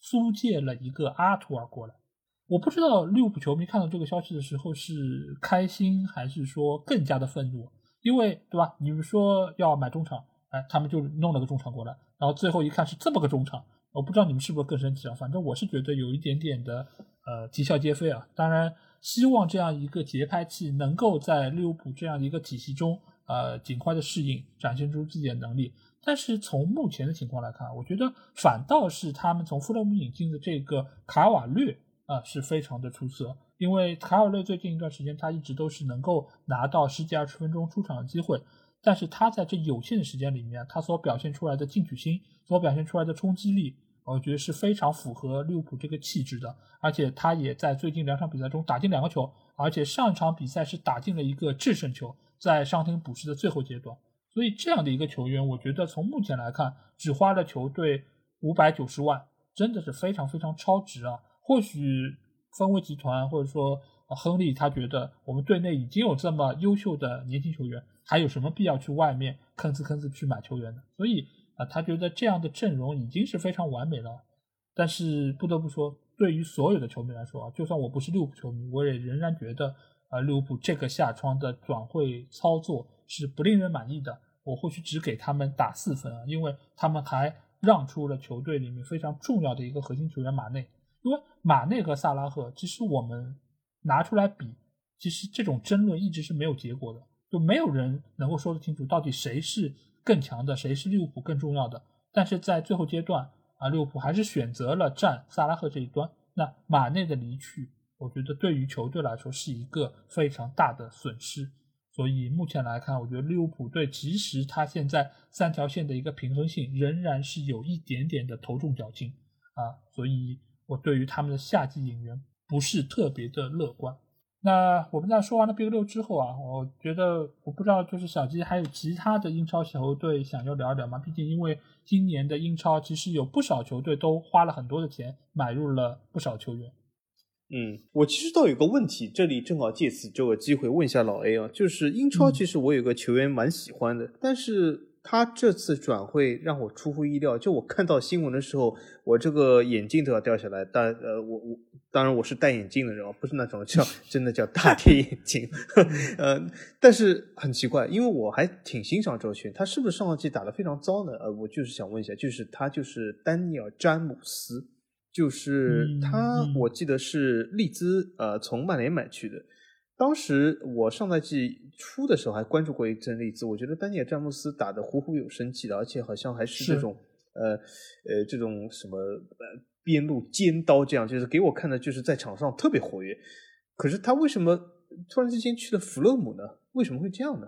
A: 租借了一个阿图尔过来。我不知道利物浦球迷看到这个消息的时候是开心还是说更加的愤怒，因为对吧？你们说要买中场，哎，他们就弄了个中场过来，然后最后一看是这么个中场，我不知道你们是不是更生气啊？反正我是觉得有一点点的呃啼笑皆非啊。当然，希望这样一个节拍器能够在利物浦这样一个体系中呃尽快的适应，展现出自己的能力。但是从目前的情况来看，我觉得反倒是他们从富勒姆引进的这个卡瓦略。啊，是非常的出色，因为卡尔略最近一段时间他一直都是能够拿到十几二十分钟出场的机会，但是他在这有限的时间里面，他所表现出来的进取心，所表现出来的冲击力，我觉得是非常符合利物浦这个气质的，而且他也在最近两场比赛中打进两个球，而且上一场比赛是打进了一个制胜球，在伤停补时的最后阶段，所以这样的一个球员，我觉得从目前来看，只花了球队五百九十万，真的是非常非常超值啊。或许分威集团或者说亨利他觉得我们队内已经有这么优秀的年轻球员，还有什么必要去外面吭哧吭哧去买球员呢？所以啊，他觉得这样的阵容已经是非常完美了。但是不得不说，对于所有的球迷来说啊，就算我不是利物浦球迷，我也仍然觉得啊，利物浦这个下窗的转会操作是不令人满意的。我或许只给他们打四分啊，因为他们还让出了球队里面非常重要的一个核心球员马内。因为马内和萨拉赫，其实我们拿出来比，其实这种争论一直是没有结果的，就没有人能够说得清楚到底谁是更强的，谁是利物浦更重要的。但是在最后阶段啊，利物浦还是选择了站萨拉赫这一端。那马内的离去，我觉得对于球队来说是一个非常大的损失。所以目前来看，我觉得利物浦队其实他现在三条线的一个平衡性仍然是有一点点的头重脚轻啊，所以。我对于他们的夏季引援不是特别的乐观。那我们在说完了 Big 六之后啊，我觉得我不知道就是小鸡还有其他的英超球队想要聊一聊吗？毕竟因为今年的英超其实有不少球队都花了很多的钱买入了不少球员。
B: 嗯，我其实倒有个问题，这里正好借此这个机会问一下老 A 啊，就是英超其实我有个球员蛮喜欢的，但是。他这次转会让我出乎意料，就我看到新闻的时候，我这个眼镜都要掉下来。但呃，我我当然我是戴眼镜的人，不是那种叫真的叫大 跌眼镜。呃，但是很奇怪，因为我还挺欣赏周旋，他是不是上赛季打得非常糟呢？呃，我就是想问一下，就是他就是丹尼尔詹姆斯，就是他，我记得是利兹呃从曼联买去的。当时我上赛季初的时候还关注过一阵利兹，我觉得丹尼尔詹姆斯打得虎虎有生气的，而且好像还是这种呃呃这种什么呃边路尖刀这样，就是给我看的就是在场上特别活跃。可是他为什么突然之间去了弗勒姆呢？为什么会这样呢？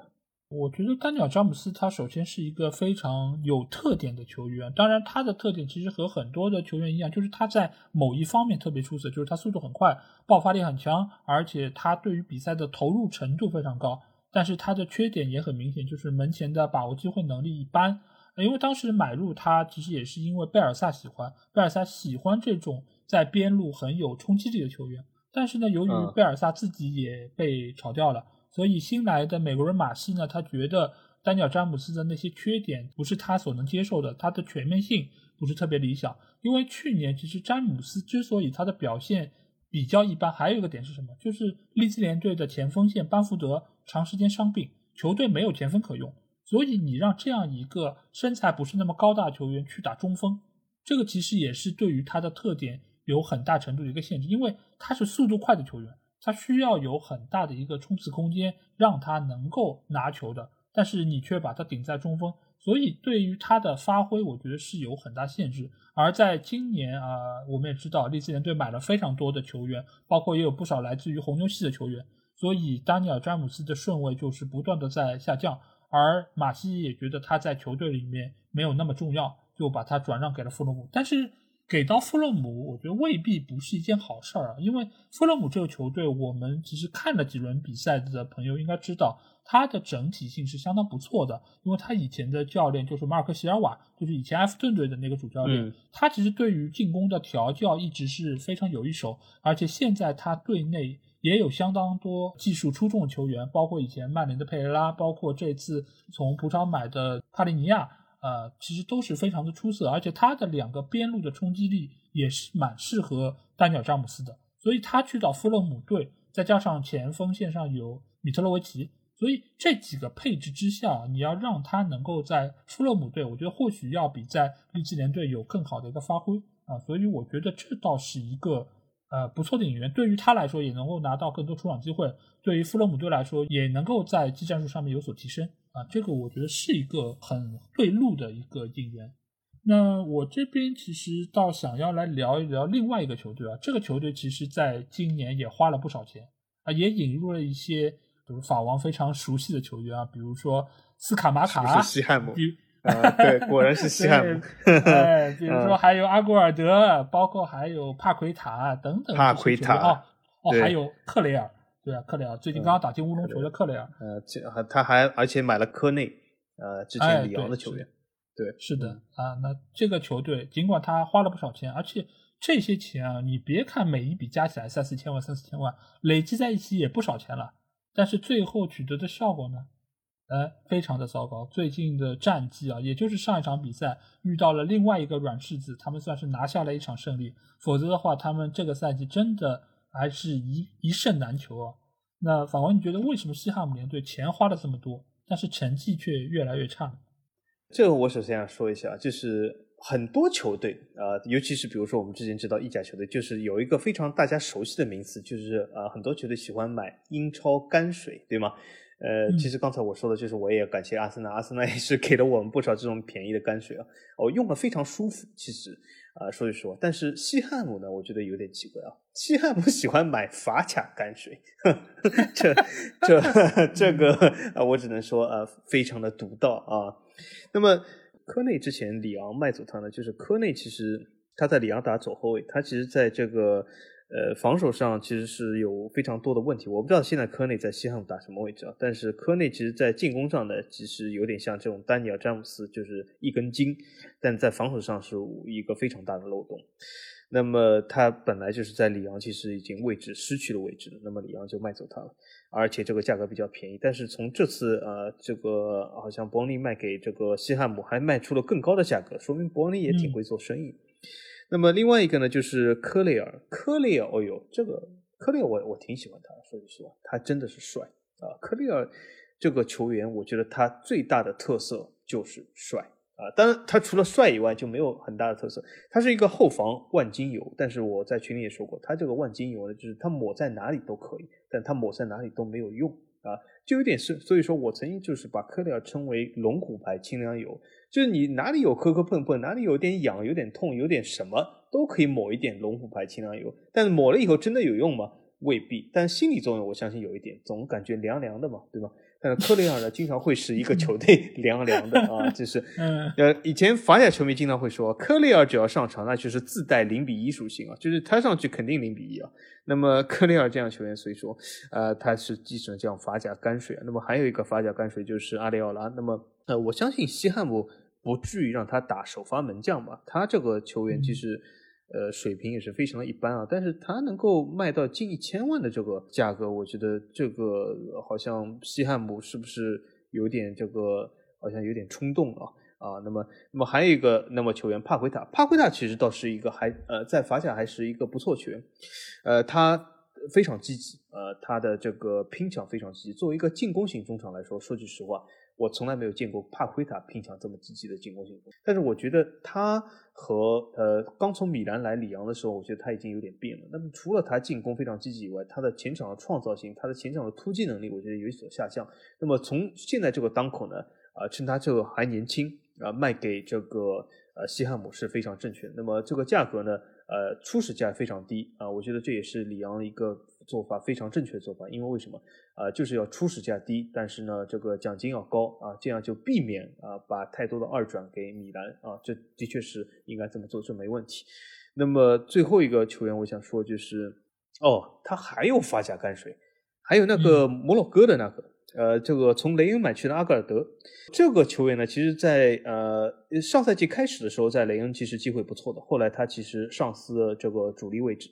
A: 我觉得丹尼尔·詹姆斯他首先是一个非常有特点的球员，当然他的特点其实和很多的球员一样，就是他在某一方面特别出色，就是他速度很快，爆发力很强，而且他对于比赛的投入程度非常高。但是他的缺点也很明显，就是门前的把握机会能力一般。因为当时买入他其实也是因为贝尔萨喜欢，贝尔萨喜欢这种在边路很有冲击力的球员。但是呢，由于贝尔萨自己也被炒掉了，所以新来的美国人马西呢，他觉得丹尼尔詹姆斯的那些缺点不是他所能接受的，他的全面性不是特别理想。因为去年其实詹姆斯之所以他的表现比较一般，还有一个点是什么？就是利兹联队的前锋线班福德长时间伤病，球队没有前锋可用，所以你让这样一个身材不是那么高大球员去打中锋，这个其实也是对于他的特点。有很大程度的一个限制，因为他是速度快的球员，他需要有很大的一个冲刺空间，让他能够拿球的。但是你却把他顶在中锋，所以对于他的发挥，我觉得是有很大限制。而在今年啊，我们也知道利兹联队买了非常多的球员，包括也有不少来自于红牛系的球员，所以丹尼尔詹姆斯的顺位就是不断的在下降。而马西也觉得他在球队里面没有那么重要，就把他转让给了富勒姆。但是。给到富勒姆，我觉得未必不是一件好事儿啊，因为富勒姆这个球队，我们其实看了几轮比赛的朋友应该知道，他的整体性是相当不错的，因为他以前的教练就是马尔克席尔瓦，就是以前埃弗顿队的那个主教练，他其实对于进攻的调教一直是非常有一手，而且现在他队内也有相当多技术出众的球员，包括以前曼联的佩雷拉，包括这次从葡超买的帕利尼亚。呃，其实都是非常的出色，而且他的两个边路的冲击力也是蛮适合丹尼尔詹姆斯的，所以他去到富勒姆队，再加上前锋线上有米特洛维奇，所以这几个配置之下，你要让他能够在富勒姆队，我觉得或许要比在利兹联队有更好的一个发挥啊，所以我觉得这倒是一个呃不错的引援，对于他来说也能够拿到更多出场机会，对于富勒姆队来说也能够在技战术上面有所提升。啊，这个我觉得是一个很对路的一个引援。那我这边其实倒想要来聊一聊另外一个球队啊，这个球队其实在今年也花了不少钱啊，也引入了一些比如法王非常熟悉的球员啊，比如说斯卡马卡，
B: 是西汉姆，啊，对，果然是西汉姆。
A: 对，比如说还有阿古尔德，包括还有帕奎塔等等。
B: 帕奎塔
A: 哦哦，还有克雷尔。对啊，克雷尔最近刚刚打进乌龙球的克雷尔，
B: 呃，这还他还而且买了科内，呃，之前里昂的球员，对，
A: 是的啊，那这个球队尽管他花了不少钱，而且这些钱啊，你别看每一笔加起来三四千万、三四千万，累积在一起也不少钱了，但是最后取得的效果呢，呃，非常的糟糕。最近的战绩啊，也就是上一场比赛遇到了另外一个软柿子，他们算是拿下了一场胜利，否则的话，他们这个赛季真的。还是一一胜难求啊！那法王，你觉得为什么西汉姆联队钱花的这么多，但是成绩却越来越差呢？
B: 这个我首先要说一下，就是很多球队啊，尤其是比如说我们之前知道意甲球队，就是有一个非常大家熟悉的名词，就是呃，很多球队喜欢买英超干水，对吗？呃，其实刚才我说的就是，我也感谢阿森纳，阿森纳也是给了我们不少这种便宜的泔水啊，我用的非常舒服，其实。啊，说一说，但是西汉姆呢，我觉得有点奇怪啊。西汉姆喜欢买法甲泔水，这这这个啊，我只能说啊，非常的独到啊。那么科内之前里昂卖走他呢，就是科内其实他在里昂打左后卫，他其实在这个。呃，防守上其实是有非常多的问题。我不知道现在科内在西汉姆打什么位置啊？但是科内其实，在进攻上呢，其实有点像这种丹尼尔詹姆斯，就是一根筋，但在防守上是一个非常大的漏洞。那么他本来就是在里昂，其实已经位置失去了位置了。那么里昂就卖走他了，而且这个价格比较便宜。但是从这次呃，这个好像伯恩利卖给这个西汉姆，还卖出了更高的价格，说明伯恩利也挺会做生意。那么另外一个呢，就是科雷尔。科雷尔，哦呦，这个科雷尔我我挺喜欢他，说句实话，他真的是帅啊。科雷尔这个球员，我觉得他最大的特色就是帅啊。当然，他除了帅以外，就没有很大的特色。他是一个后防万金油，但是我在群里也说过，他这个万金油呢，就是他抹在哪里都可以，但他抹在哪里都没有用啊，就有点是。所以说我曾经就是把科雷尔称为龙虎牌清凉油。就是你哪里有磕磕碰碰，哪里有点痒、有点痛、有点什么，都可以抹一点龙虎牌清凉油。但是抹了以后真的有用吗？未必。但心理作用我相信有一点，总感觉凉凉的嘛，对吧？但是科雷尔呢，经常会使一个球队 凉凉的啊，就是呃，以前法甲球迷经常会说，科雷尔只要上场，那就是自带零比一属性啊，就是他上去肯定零比一啊。那么科雷尔这样球员，所以说呃，他是继承这样法甲泔水啊。那么还有一个法甲泔水就是阿里奥拉。那么呃，我相信西汉姆不至于让他打首发门将吧？他这个球员其实，呃，水平也是非常的一般啊。但是他能够卖到近一千万的这个价格，我觉得这个好像西汉姆是不是有点这个好像有点冲动啊啊？那么，那么还有一个那么球员帕奎塔，帕奎塔其实倒是一个还呃在法甲还是一个不错球员，呃，他。非常积极，呃，他的这个拼抢非常积极。作为一个进攻型中场来说，说句实话，我从来没有见过帕奎塔拼抢这么积极的进攻性。但是我觉得他和呃刚从米兰来里昂的时候，我觉得他已经有点变了。那么除了他进攻非常积极以外，他的前场的创造性，他的前场的突击能力，我觉得有所下降。那么从现在这个当口呢，啊，趁他这个还年轻，啊，卖给这个呃西汉姆是非常正确的。那么这个价格呢？呃，初始价非常低啊，我觉得这也是里昂一个做法非常正确的做法，因为为什么？啊，就是要初始价低，但是呢，这个奖金要高啊，这样就避免啊把太多的二转给米兰啊，这的确是应该这么做，这没问题。那么最后一个球员，我想说就是，哦，他还有发甲干水，还有那个摩洛哥的那个。呃，这个从雷恩买去的阿格尔德，这个球员呢，其实，在呃上赛季开始的时候，在雷恩其实机会不错的。后来他其实上司这个主力位置，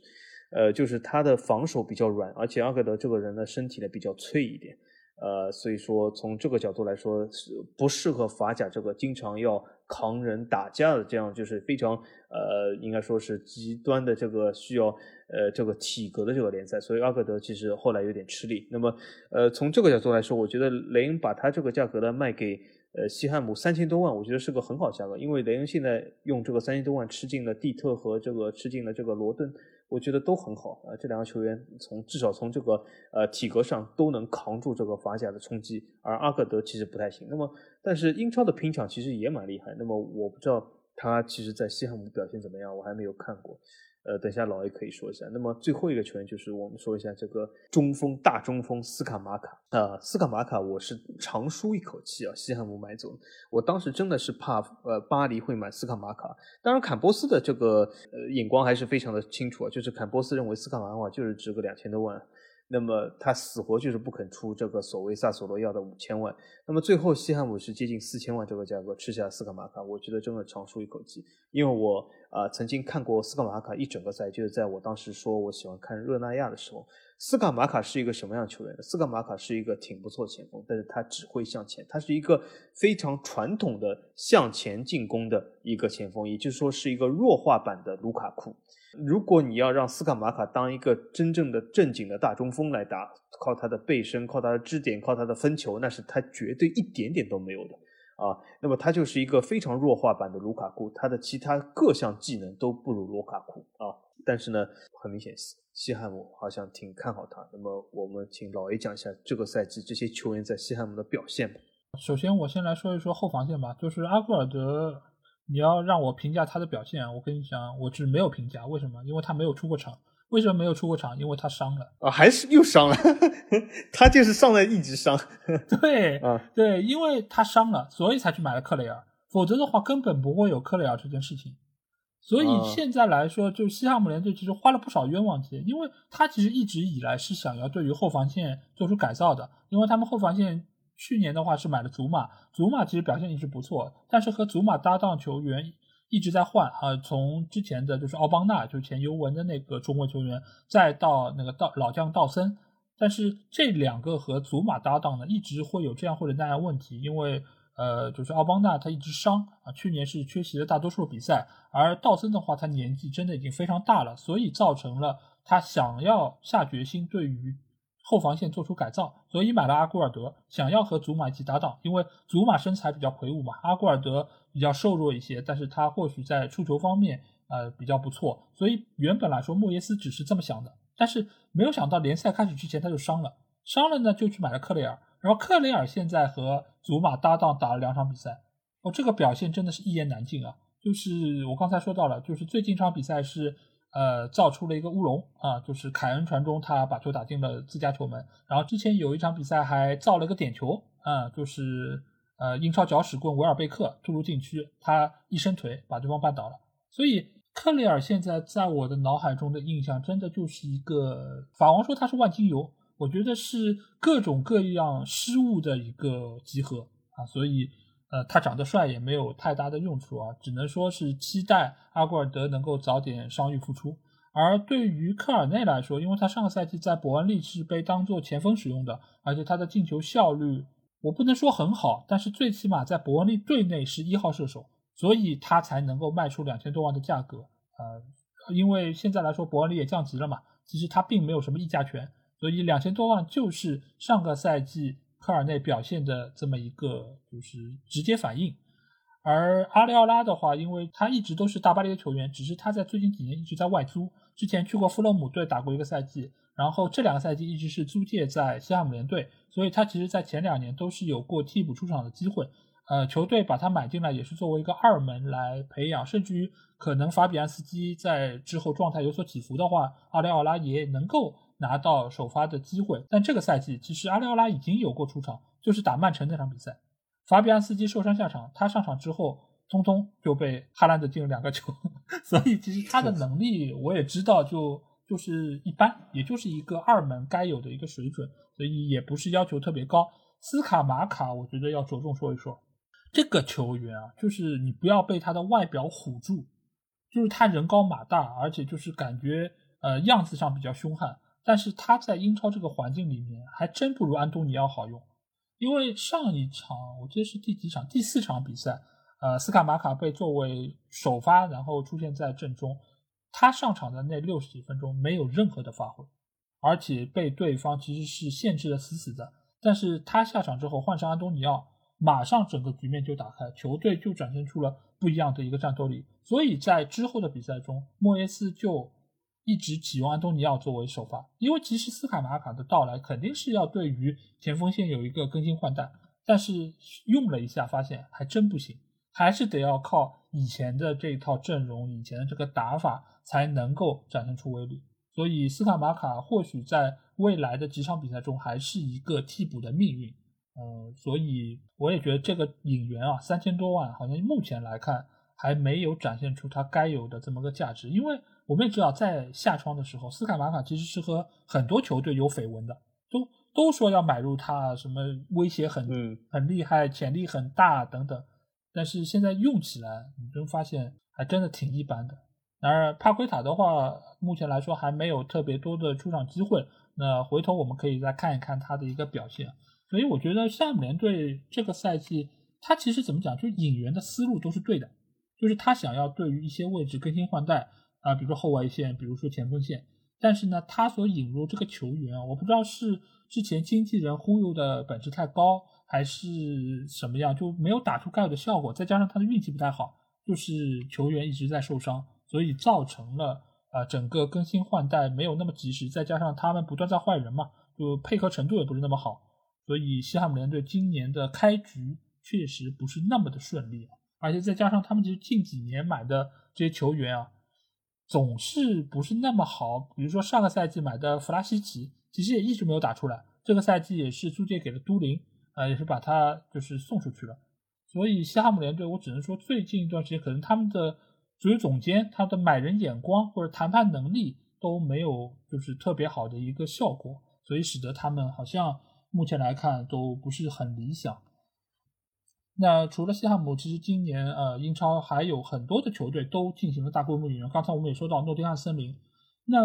B: 呃，就是他的防守比较软，而且阿格德这个人呢，身体呢比较脆一点，呃，所以说从这个角度来说，是不适合法甲这个经常要扛人打架的这样，就是非常呃，应该说是极端的这个需要。呃，这个体格的这个联赛，所以阿格德其实后来有点吃力。那么，呃，从这个角度来说，我觉得雷恩把他这个价格呢卖给呃西汉姆三千多万，我觉得是个很好价格。因为雷恩现在用这个三千多万吃进了蒂特和这个吃进了这个罗顿，我觉得都很好啊。这两个球员从至少从这个呃体格上都能扛住这个法甲的冲击，而阿克德其实不太行。那么，但是英超的拼抢其实也蛮厉害。那么我不知道他其实在西汉姆的表现怎么样，我还没有看过。呃，等下老 A 可以说一下。那么最后一个球员就是我们说一下这个中锋大中锋斯卡马卡啊，斯卡马卡我是长舒一口气啊，西汉姆买走，我当时真的是怕呃巴黎会买斯卡马卡。当然坎波斯的这个呃眼光还是非常的清楚啊，就是坎波斯认为斯卡马卡就是值个两千多万。那么他死活就是不肯出这个所谓萨索罗要的五千万，那么最后西汉姆是接近四千万这个价格吃下斯卡马卡，我觉得真的长舒一口气，因为我啊曾经看过斯卡马卡一整个赛，就是在我当时说我喜欢看热那亚的时候，斯卡马卡是一个什么样球员呢？斯卡马卡是一个挺不错前锋，但是他只会向前，他是一个非常传统的向前进攻的一个前锋，也就是说是一个弱化版的卢卡库。如果你要让斯卡马卡当一个真正的正经的大中锋来打，靠他的背身，靠他的支点，靠他的分球，那是他绝对一点点都没有的啊。那么他就是一个非常弱化版的卢卡库，他的其他各项技能都不如卢卡库啊。但是呢，很明显，西汉姆好像挺看好他。那么我们请老 A 讲一下这个赛季这些球员在西汉姆的表现吧。
A: 首先，我先来说一说后防线吧，就是阿古尔德。你要让我评价他的表现，我跟你讲，我是没有评价。为什么？因为他没有出过场。为什么没有出过场？因为他伤了
B: 啊，还是又伤了。他就是上来一直伤。
A: 对啊，对，因为他伤了，所以才去买了克雷尔。否则的话，根本不会有克雷尔这件事情。所以现在来说，就西汉姆联队其实花了不少冤枉钱，因为他其实一直以来是想要对于后防线做出改造的，因为他们后防线。去年的话是买了祖马，祖马其实表现一直不错，但是和祖马搭档球员一直在换啊，从之前的就是奥邦纳，就是前尤文的那个中国球员，再到那个道老将道森，但是这两个和祖马搭档呢，一直会有这样或者那样问题，因为呃，就是奥邦纳他一直伤啊，去年是缺席了大多数比赛，而道森的话他年纪真的已经非常大了，所以造成了他想要下决心对于。后防线做出改造，所以买了阿古尔德，想要和祖马一起搭档。因为祖马身材比较魁梧嘛，阿古尔德比较瘦弱一些，但是他或许在触球方面呃比较不错。所以原本来说莫耶斯只是这么想的，但是没有想到联赛开始之前他就伤了，伤了呢就去买了克雷尔，然后克雷尔现在和祖马搭档打了两场比赛，哦这个表现真的是一言难尽啊！就是我刚才说到了，就是最近一场比赛是。呃，造出了一个乌龙啊，就是凯恩传中，他把球打进了自家球门。然后之前有一场比赛还造了个点球啊，就是呃英超搅屎棍维尔贝克突入禁区，他一伸腿把对方绊倒了。所以克雷尔现在在我的脑海中的印象，真的就是一个法王说他是万金油，我觉得是各种各样失误的一个集合啊。所以呃，他长得帅也没有太大的用处啊，只能说是期待阿古尔德能够早点伤愈复出。而对于科尔内来说，因为他上个赛季在伯恩利是被当做前锋使用的，而且他的进球效率我不能说很好，但是最起码在伯恩利队内是一号射手，所以他才能够卖出两千多万的价格。呃，因为现在来说伯恩利也降级了嘛，其实他并没有什么溢价权，所以两千多万就是上个赛季。科尔内表现的这么一个就是直接反应，而阿里奥拉的话，因为他一直都是大巴黎的球员，只是他在最近几年一直在外租，之前去过富勒姆队打过一个赛季，然后这两个赛季一直是租借在西汉姆联队，所以他其实在前两年都是有过替补出场的机会。呃，球队把他买进来也是作为一个二门来培养，甚至于可能法比安斯基在之后状态有所起伏的话，阿里奥拉也能够。拿到首发的机会，但这个赛季其实阿里奥拉已经有过出场，就是打曼城那场比赛，法比安斯基受伤下场，他上场之后，通通就被哈兰德进了两个球，所以其实他的能力我也知道，就就是一般，也就是一个二门该有的一个水准，所以也不是要求特别高。斯卡马卡，我觉得要着重说一说这个球员啊，就是你不要被他的外表唬住，就是他人高马大，而且就是感觉呃样子上比较凶悍。但是他在英超这个环境里面还真不如安东尼奥好用，因为上一场我记得是第几场，第四场比赛，呃，斯卡马卡被作为首发，然后出现在阵中，他上场的那六十几分钟没有任何的发挥，而且被对方其实是限制的死死的。但是他下场之后换上安东尼奥，马上整个局面就打开，球队就展现出了不一样的一个战斗力。所以在之后的比赛中，莫耶斯就。一直启用安东尼奥作为首发，因为其实斯卡马卡的到来肯定是要对于前锋线有一个更新换代，但是用了一下发现还真不行，还是得要靠以前的这一套阵容、以前的这个打法才能够展现出威力。所以斯卡马卡或许在未来的几场比赛中还是一个替补的命运。嗯，所以我也觉得这个引援啊，三千多万好像目前来看还没有展现出他该有的这么个价值，因为。我们也知道，在夏窗的时候，斯卡马卡其实是和很多球队有绯闻的，都都说要买入他，什么威胁很很厉害，潜力很大等等。但是现在用起来，你就发现还真的挺一般的。然而帕奎塔的话，目前来说还没有特别多的出场机会。那回头我们可以再看一看他的一个表现。所以我觉得夏姆联队这个赛季，他其实怎么讲，就是引援的思路都是对的，就是他想要对于一些位置更新换代。啊，比如说后卫线，比如说前锋线，但是呢，他所引入这个球员，我不知道是之前经纪人忽悠的本事太高，还是什么样，就没有打出该有的效果。再加上他的运气不太好，就是球员一直在受伤，所以造成了啊整个更新换代没有那么及时。再加上他们不断在换人嘛，就配合程度也不是那么好，所以西汉姆联队今年的开局确实不是那么的顺利。而且再加上他们其实近几年买的这些球员啊。总是不是那么好，比如说上个赛季买的弗拉西奇，其实也一直没有打出来。这个赛季也是租借给了都灵，呃，也是把他就是送出去了。所以西汉姆联队，我只能说最近一段时间可能他们的足球总监他的买人眼光或者谈判能力都没有就是特别好的一个效果，所以使得他们好像目前来看都不是很理想。那除了西汉姆，其实今年呃英超还有很多的球队都进行了大规模引援。刚才我们也说到诺丁汉森林。那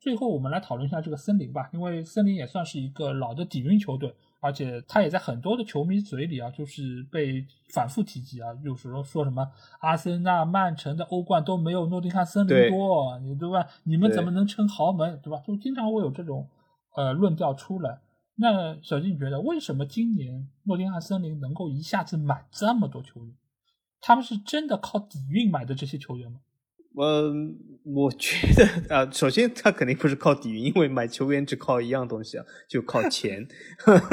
A: 最后我们来讨论一下这个森林吧，因为森林也算是一个老的底蕴球队，而且他也在很多的球迷嘴里啊，就是被反复提及啊，有时候说什么阿森纳、曼城的欧冠都没有诺丁汉森林多，你对吧？你们怎么能称豪门，对吧？就经常会有这种呃论调出来。那小金，你觉得为什么今年诺丁汉森林能够一下子买这么多球员？他们是真的靠底蕴买的这些球员吗？
B: 我我觉得啊，首先他肯定不是靠底蕴，因为买球员只靠一样东西啊，就靠钱，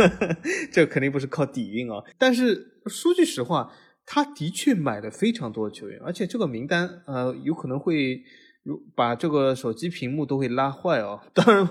B: 这肯定不是靠底蕴啊。但是说句实话，他的确买了非常多的球员，而且这个名单呃，有可能会。如把这个手机屏幕都会拉坏哦。当然，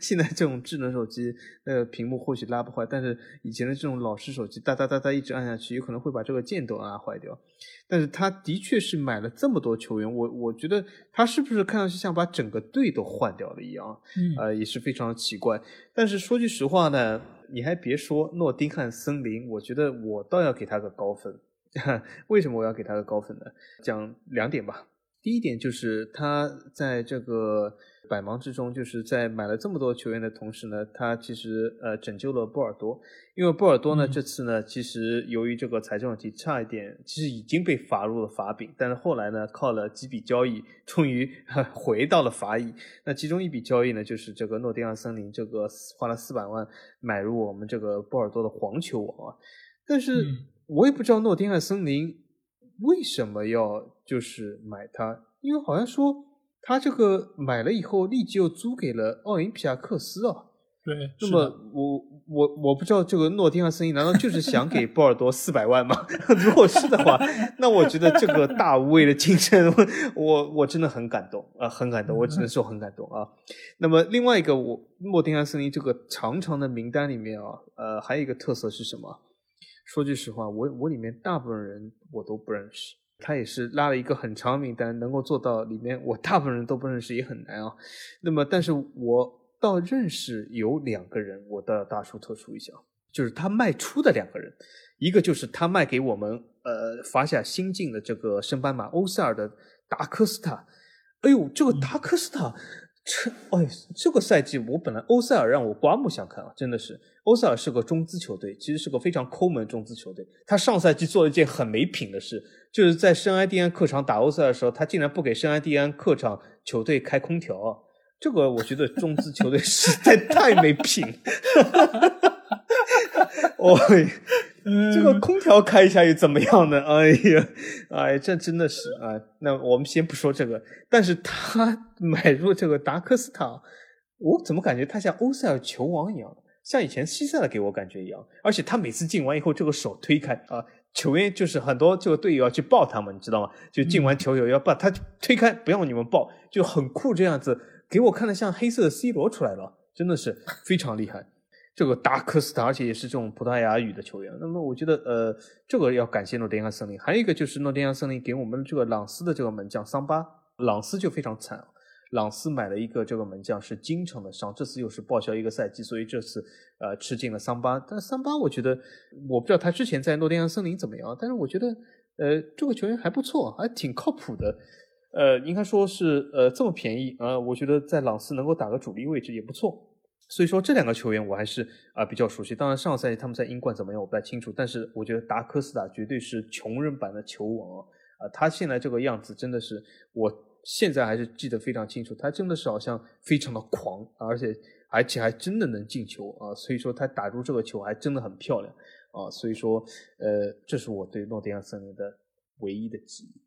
B: 现在这种智能手机，呃，屏幕或许拉不坏，但是以前的这种老式手机，哒哒哒哒一直按下去，有可能会把这个键都按坏掉。但是他的确是买了这么多球员，我我觉得他是不是看上去像把整个队都换掉了一样？
A: 嗯，
B: 呃，也是非常奇怪。但是说句实话呢，你还别说，诺丁汉森林，我觉得我倒要给他个高分。为什么我要给他个高分呢？讲两点吧。第一点就是他在这个。百忙之中，就是在买了这么多球员的同时呢，他其实呃拯救了波尔多，因为波尔多呢这次呢其实由于这个财政问题差一点，其实已经被罚入了法丙，但是后来呢靠了几笔交易，终于 回到了法乙。那其中一笔交易呢就是这个诺丁汉森林这个花了四百万买入我们这个波尔多的黄球王啊，但是我也不知道诺丁汉森林为什么要就是买它，因为好像说。他这个买了以后，立即又租给了奥林匹亚克斯啊。
A: 对，
B: 那么我我我不知道这个诺丁汉森林难道就是想给波尔多四百万吗？如果是的话，那我觉得这个大无畏的精神，我我真的很感动啊，很感动，我只能说很感动啊。那么另外一个，我诺丁汉森林这个长长的名单里面啊，呃，还有一个特色是什么？说句实话，我我里面大部分人我都不认识。他也是拉了一个很长名单，能够做到里面，我大部分人都不认识也很难啊。那么，但是我倒认识有两个人，我的大书特书一下，就是他卖出的两个人，一个就是他卖给我们呃法甲新进的这个升班马欧塞尔的达科斯塔。哎呦，这个达科斯塔。这哎，这个赛季我本来欧塞尔让我刮目相看啊，真的是欧塞尔是个中资球队，其实是个非常抠门中资球队。他上赛季做了一件很没品的事，就是在圣埃蒂安客场打欧塞尔的时候，他竟然不给圣埃蒂安客场球队开空调。这个我觉得中资球队实在太没品。哦，这个空调开一下又怎么样呢？哎呀，哎，这真的是啊。那我们先不说这个，但是他 买入这个达科斯塔，我怎么感觉他像欧塞尔球王一样，像以前西塞的给我感觉一样。而且他每次进完以后，这个手推开啊，球员就是很多这个队友要去抱他们，你知道吗？就进完球友要把他推开，不要你们抱，就很酷这样子，给我看的像黑色的 C 罗出来了，真的是非常厉害。这个达科斯塔，而且也是这种葡萄牙语的球员。那么我觉得，呃，这个要感谢诺丁汉森林。还有一个就是诺丁汉森林给我们这个朗斯的这个门将桑巴，朗斯就非常惨。朗斯买了一个这个门将是经常的伤，这次又是报销一个赛季，所以这次呃吃进了桑巴。但桑巴我觉得，我不知道他之前在诺丁汉森林怎么样，但是我觉得，呃，这个球员还不错，还挺靠谱的。呃，应该说是呃这么便宜啊，我觉得在朗斯能够打个主力位置也不错。所以说这两个球员我还是啊比较熟悉。当然上个赛季他们在英冠怎么样我不太清楚，但是我觉得达科斯塔绝对是穷人版的球王啊！他现在这个样子真的是，我现在还是记得非常清楚。他真的是好像非常的狂，而且而且还真的能进球啊！所以说他打入这个球还真的很漂亮啊！所以说呃，这是我对诺丁汉森林的唯一的记忆。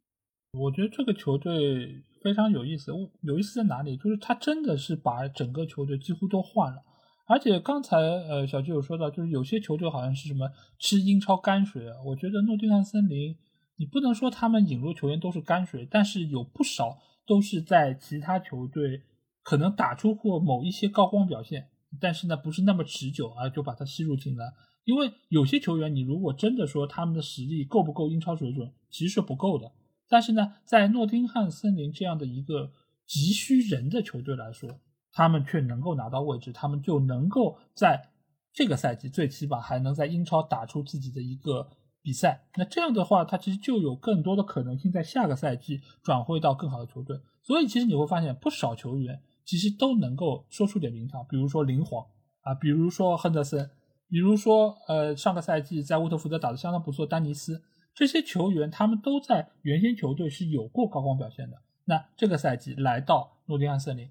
A: 我觉得这个球队非常有意思，有意思在哪里？就是他真的是把整个球队几乎都换了，而且刚才呃小季有说到，就是有些球队好像是什么吃英超泔水。我觉得诺丁汉森林，你不能说他们引入球员都是泔水，但是有不少都是在其他球队可能打出过某一些高光表现，但是呢不是那么持久啊，就把它吸入进来。因为有些球员，你如果真的说他们的实力够不够英超水准，其实是不够的。但是呢，在诺丁汉森林这样的一个急需人的球队来说，他们却能够拿到位置，他们就能够在这个赛季最起码还能在英超打出自己的一个比赛。那这样的话，他其实就有更多的可能性在下个赛季转会到更好的球队。所以，其实你会发现不少球员其实都能够说出点名堂，比如说林皇啊，比如说亨德森，比如说呃上个赛季在沃特福德打得相当不错丹尼斯。这些球员他们都在原先球队是有过高光表现的。那这个赛季来到诺丁汉森林，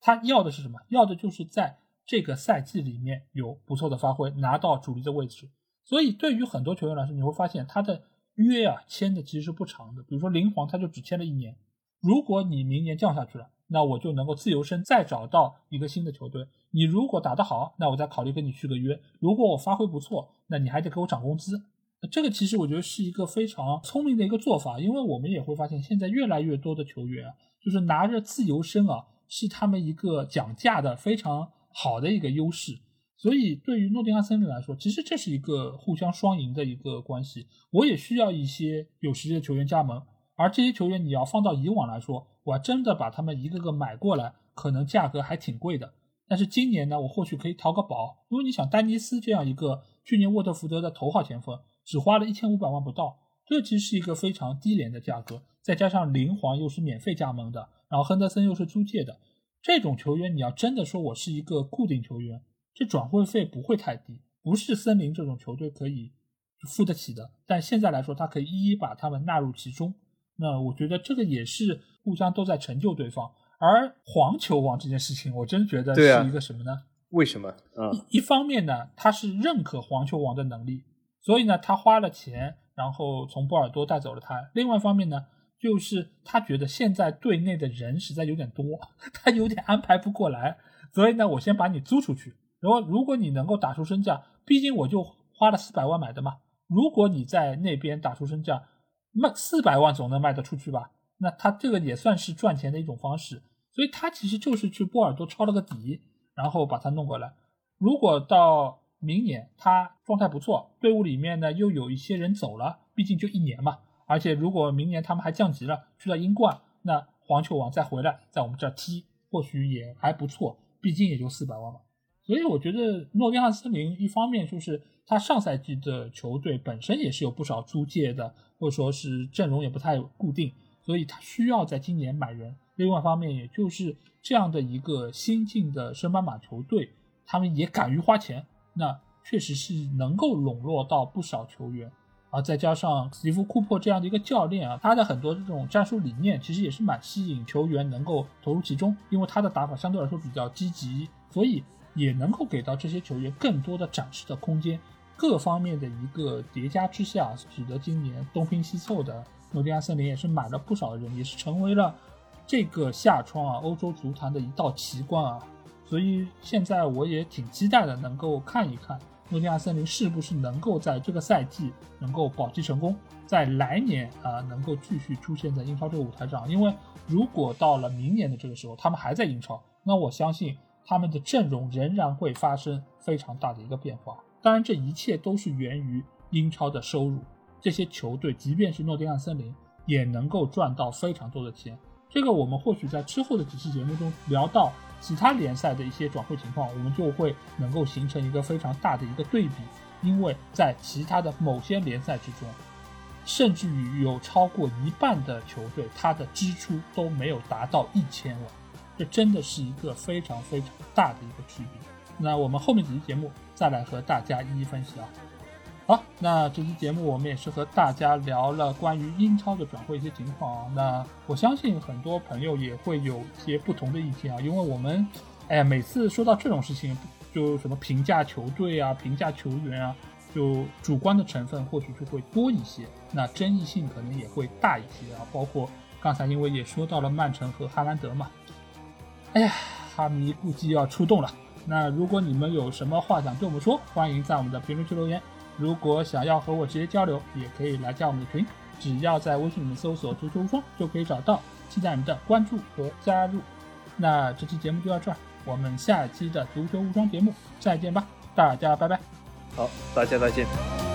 A: 他要的是什么？要的就是在这个赛季里面有不错的发挥，拿到主力的位置。所以对于很多球员来说，你会发现他的约啊签的其实是不长的。比如说林皇，他就只签了一年。如果你明年降下去了，那我就能够自由身再找到一个新的球队。你如果打得好，那我再考虑跟你续个约。如果我发挥不错，那你还得给我涨工资。这个其实我觉得是一个非常聪明的一个做法，因为我们也会发现，现在越来越多的球员就是拿着自由身啊，是他们一个讲价的非常好的一个优势。所以对于诺丁汉森林来说，其实这是一个互相双赢的一个关系。我也需要一些有实力的球员加盟，而这些球员你要放到以往来说，我真的把他们一个个买过来，可能价格还挺贵的。但是今年呢，我或许可以淘个宝，因为你想丹尼斯这样一个去年沃特福德的头号前锋。只花了一千五百万不到，这其实是一个非常低廉的价格，再加上林皇又是免费加盟的，然后亨德森又是租借的，这种球员你要真的说我是一个固定球员，这转会费不会太低，不是森林这种球队可以付得起的。但现在来说，他可以一一把他们纳入其中。那我觉得这个也是互相都在成就对方。而黄球王这件事情，我真觉得是一个什么呢？
B: 为什么？嗯，
A: 一方面呢，他是认可黄球王的能力，所以呢，他花了钱，然后从波尔多带走了他。另外一方面呢，就是他觉得现在队内的人实在有点多，他有点安排不过来，所以呢，我先把你租出去。然后如果你能够打出身价，毕竟我就花了四百万买的嘛。如果你在那边打出身价，卖四百万总能卖得出去吧？那他这个也算是赚钱的一种方式。所以他其实就是去波尔多抄了个底，然后把他弄过来。如果到明年他状态不错，队伍里面呢又有一些人走了，毕竟就一年嘛。而且如果明年他们还降级了，去了英冠，那黄球王再回来在我们这儿踢，或许也还不错。毕竟也就四百万嘛。所以我觉得诺丁汉森林一方面就是他上赛季的球队本身也是有不少租借的，或者说是阵容也不太固定，所以他需要在今年买人。另外一方面，也就是这样的一个新进的升班马球队，他们也敢于花钱，那确实是能够笼络到不少球员啊。再加上史蒂夫·库珀这样的一个教练啊，他的很多这种战术理念其实也是蛮吸引球员能够投入其中，因为他的打法相对来说比较积极，所以也能够给到这些球员更多的展示的空间。各方面的一个叠加之下，使得今年东拼西凑的诺丁汉森林也是买了不少人，也是成为了。这个夏窗啊，欧洲足坛的一道奇观啊，所以现在我也挺期待的，能够看一看诺丁汉森林是不是能够在这个赛季能够保级成功，在来年啊能够继续出现在英超这个舞台上。因为如果到了明年的这个时候，他们还在英超，那我相信他们的阵容仍然会发生非常大的一个变化。当然，这一切都是源于英超的收入，这些球队即便是诺丁汉森林，也能够赚到非常多的钱。这个我们或许在之后的几期节目中聊到其他联赛的一些转会情况，我们就会能够形成一个非常大的一个对比，因为在其他的某些联赛之中，甚至于有超过一半的球队，它的支出都没有达到一千万，这真的是一个非常非常大的一个区别。那我们后面几期节目再来和大家一一分析啊。好，那这期节目我们也是和大家聊了关于英超的转会一些情况啊。那我相信很多朋友也会有一些不同的意见啊，因为我们，哎呀，每次说到这种事情，就什么评价球队啊、评价球员啊，就主观的成分或许就会多一些，那争议性可能也会大一些啊。包括刚才因为也说到了曼城和哈兰德嘛，哎呀，哈迷估计要出动了。那如果你们有什么话想对我们说，欢迎在我们的评论区留言。如果想要和我直接交流，也可以来加我们的群，只要在微信里面搜索“足球无双”就可以找到，期待你们的关注和加入。那这期节目就到这儿，我们下期的足球无双节目再见吧，大家拜拜。
B: 好，大家再见。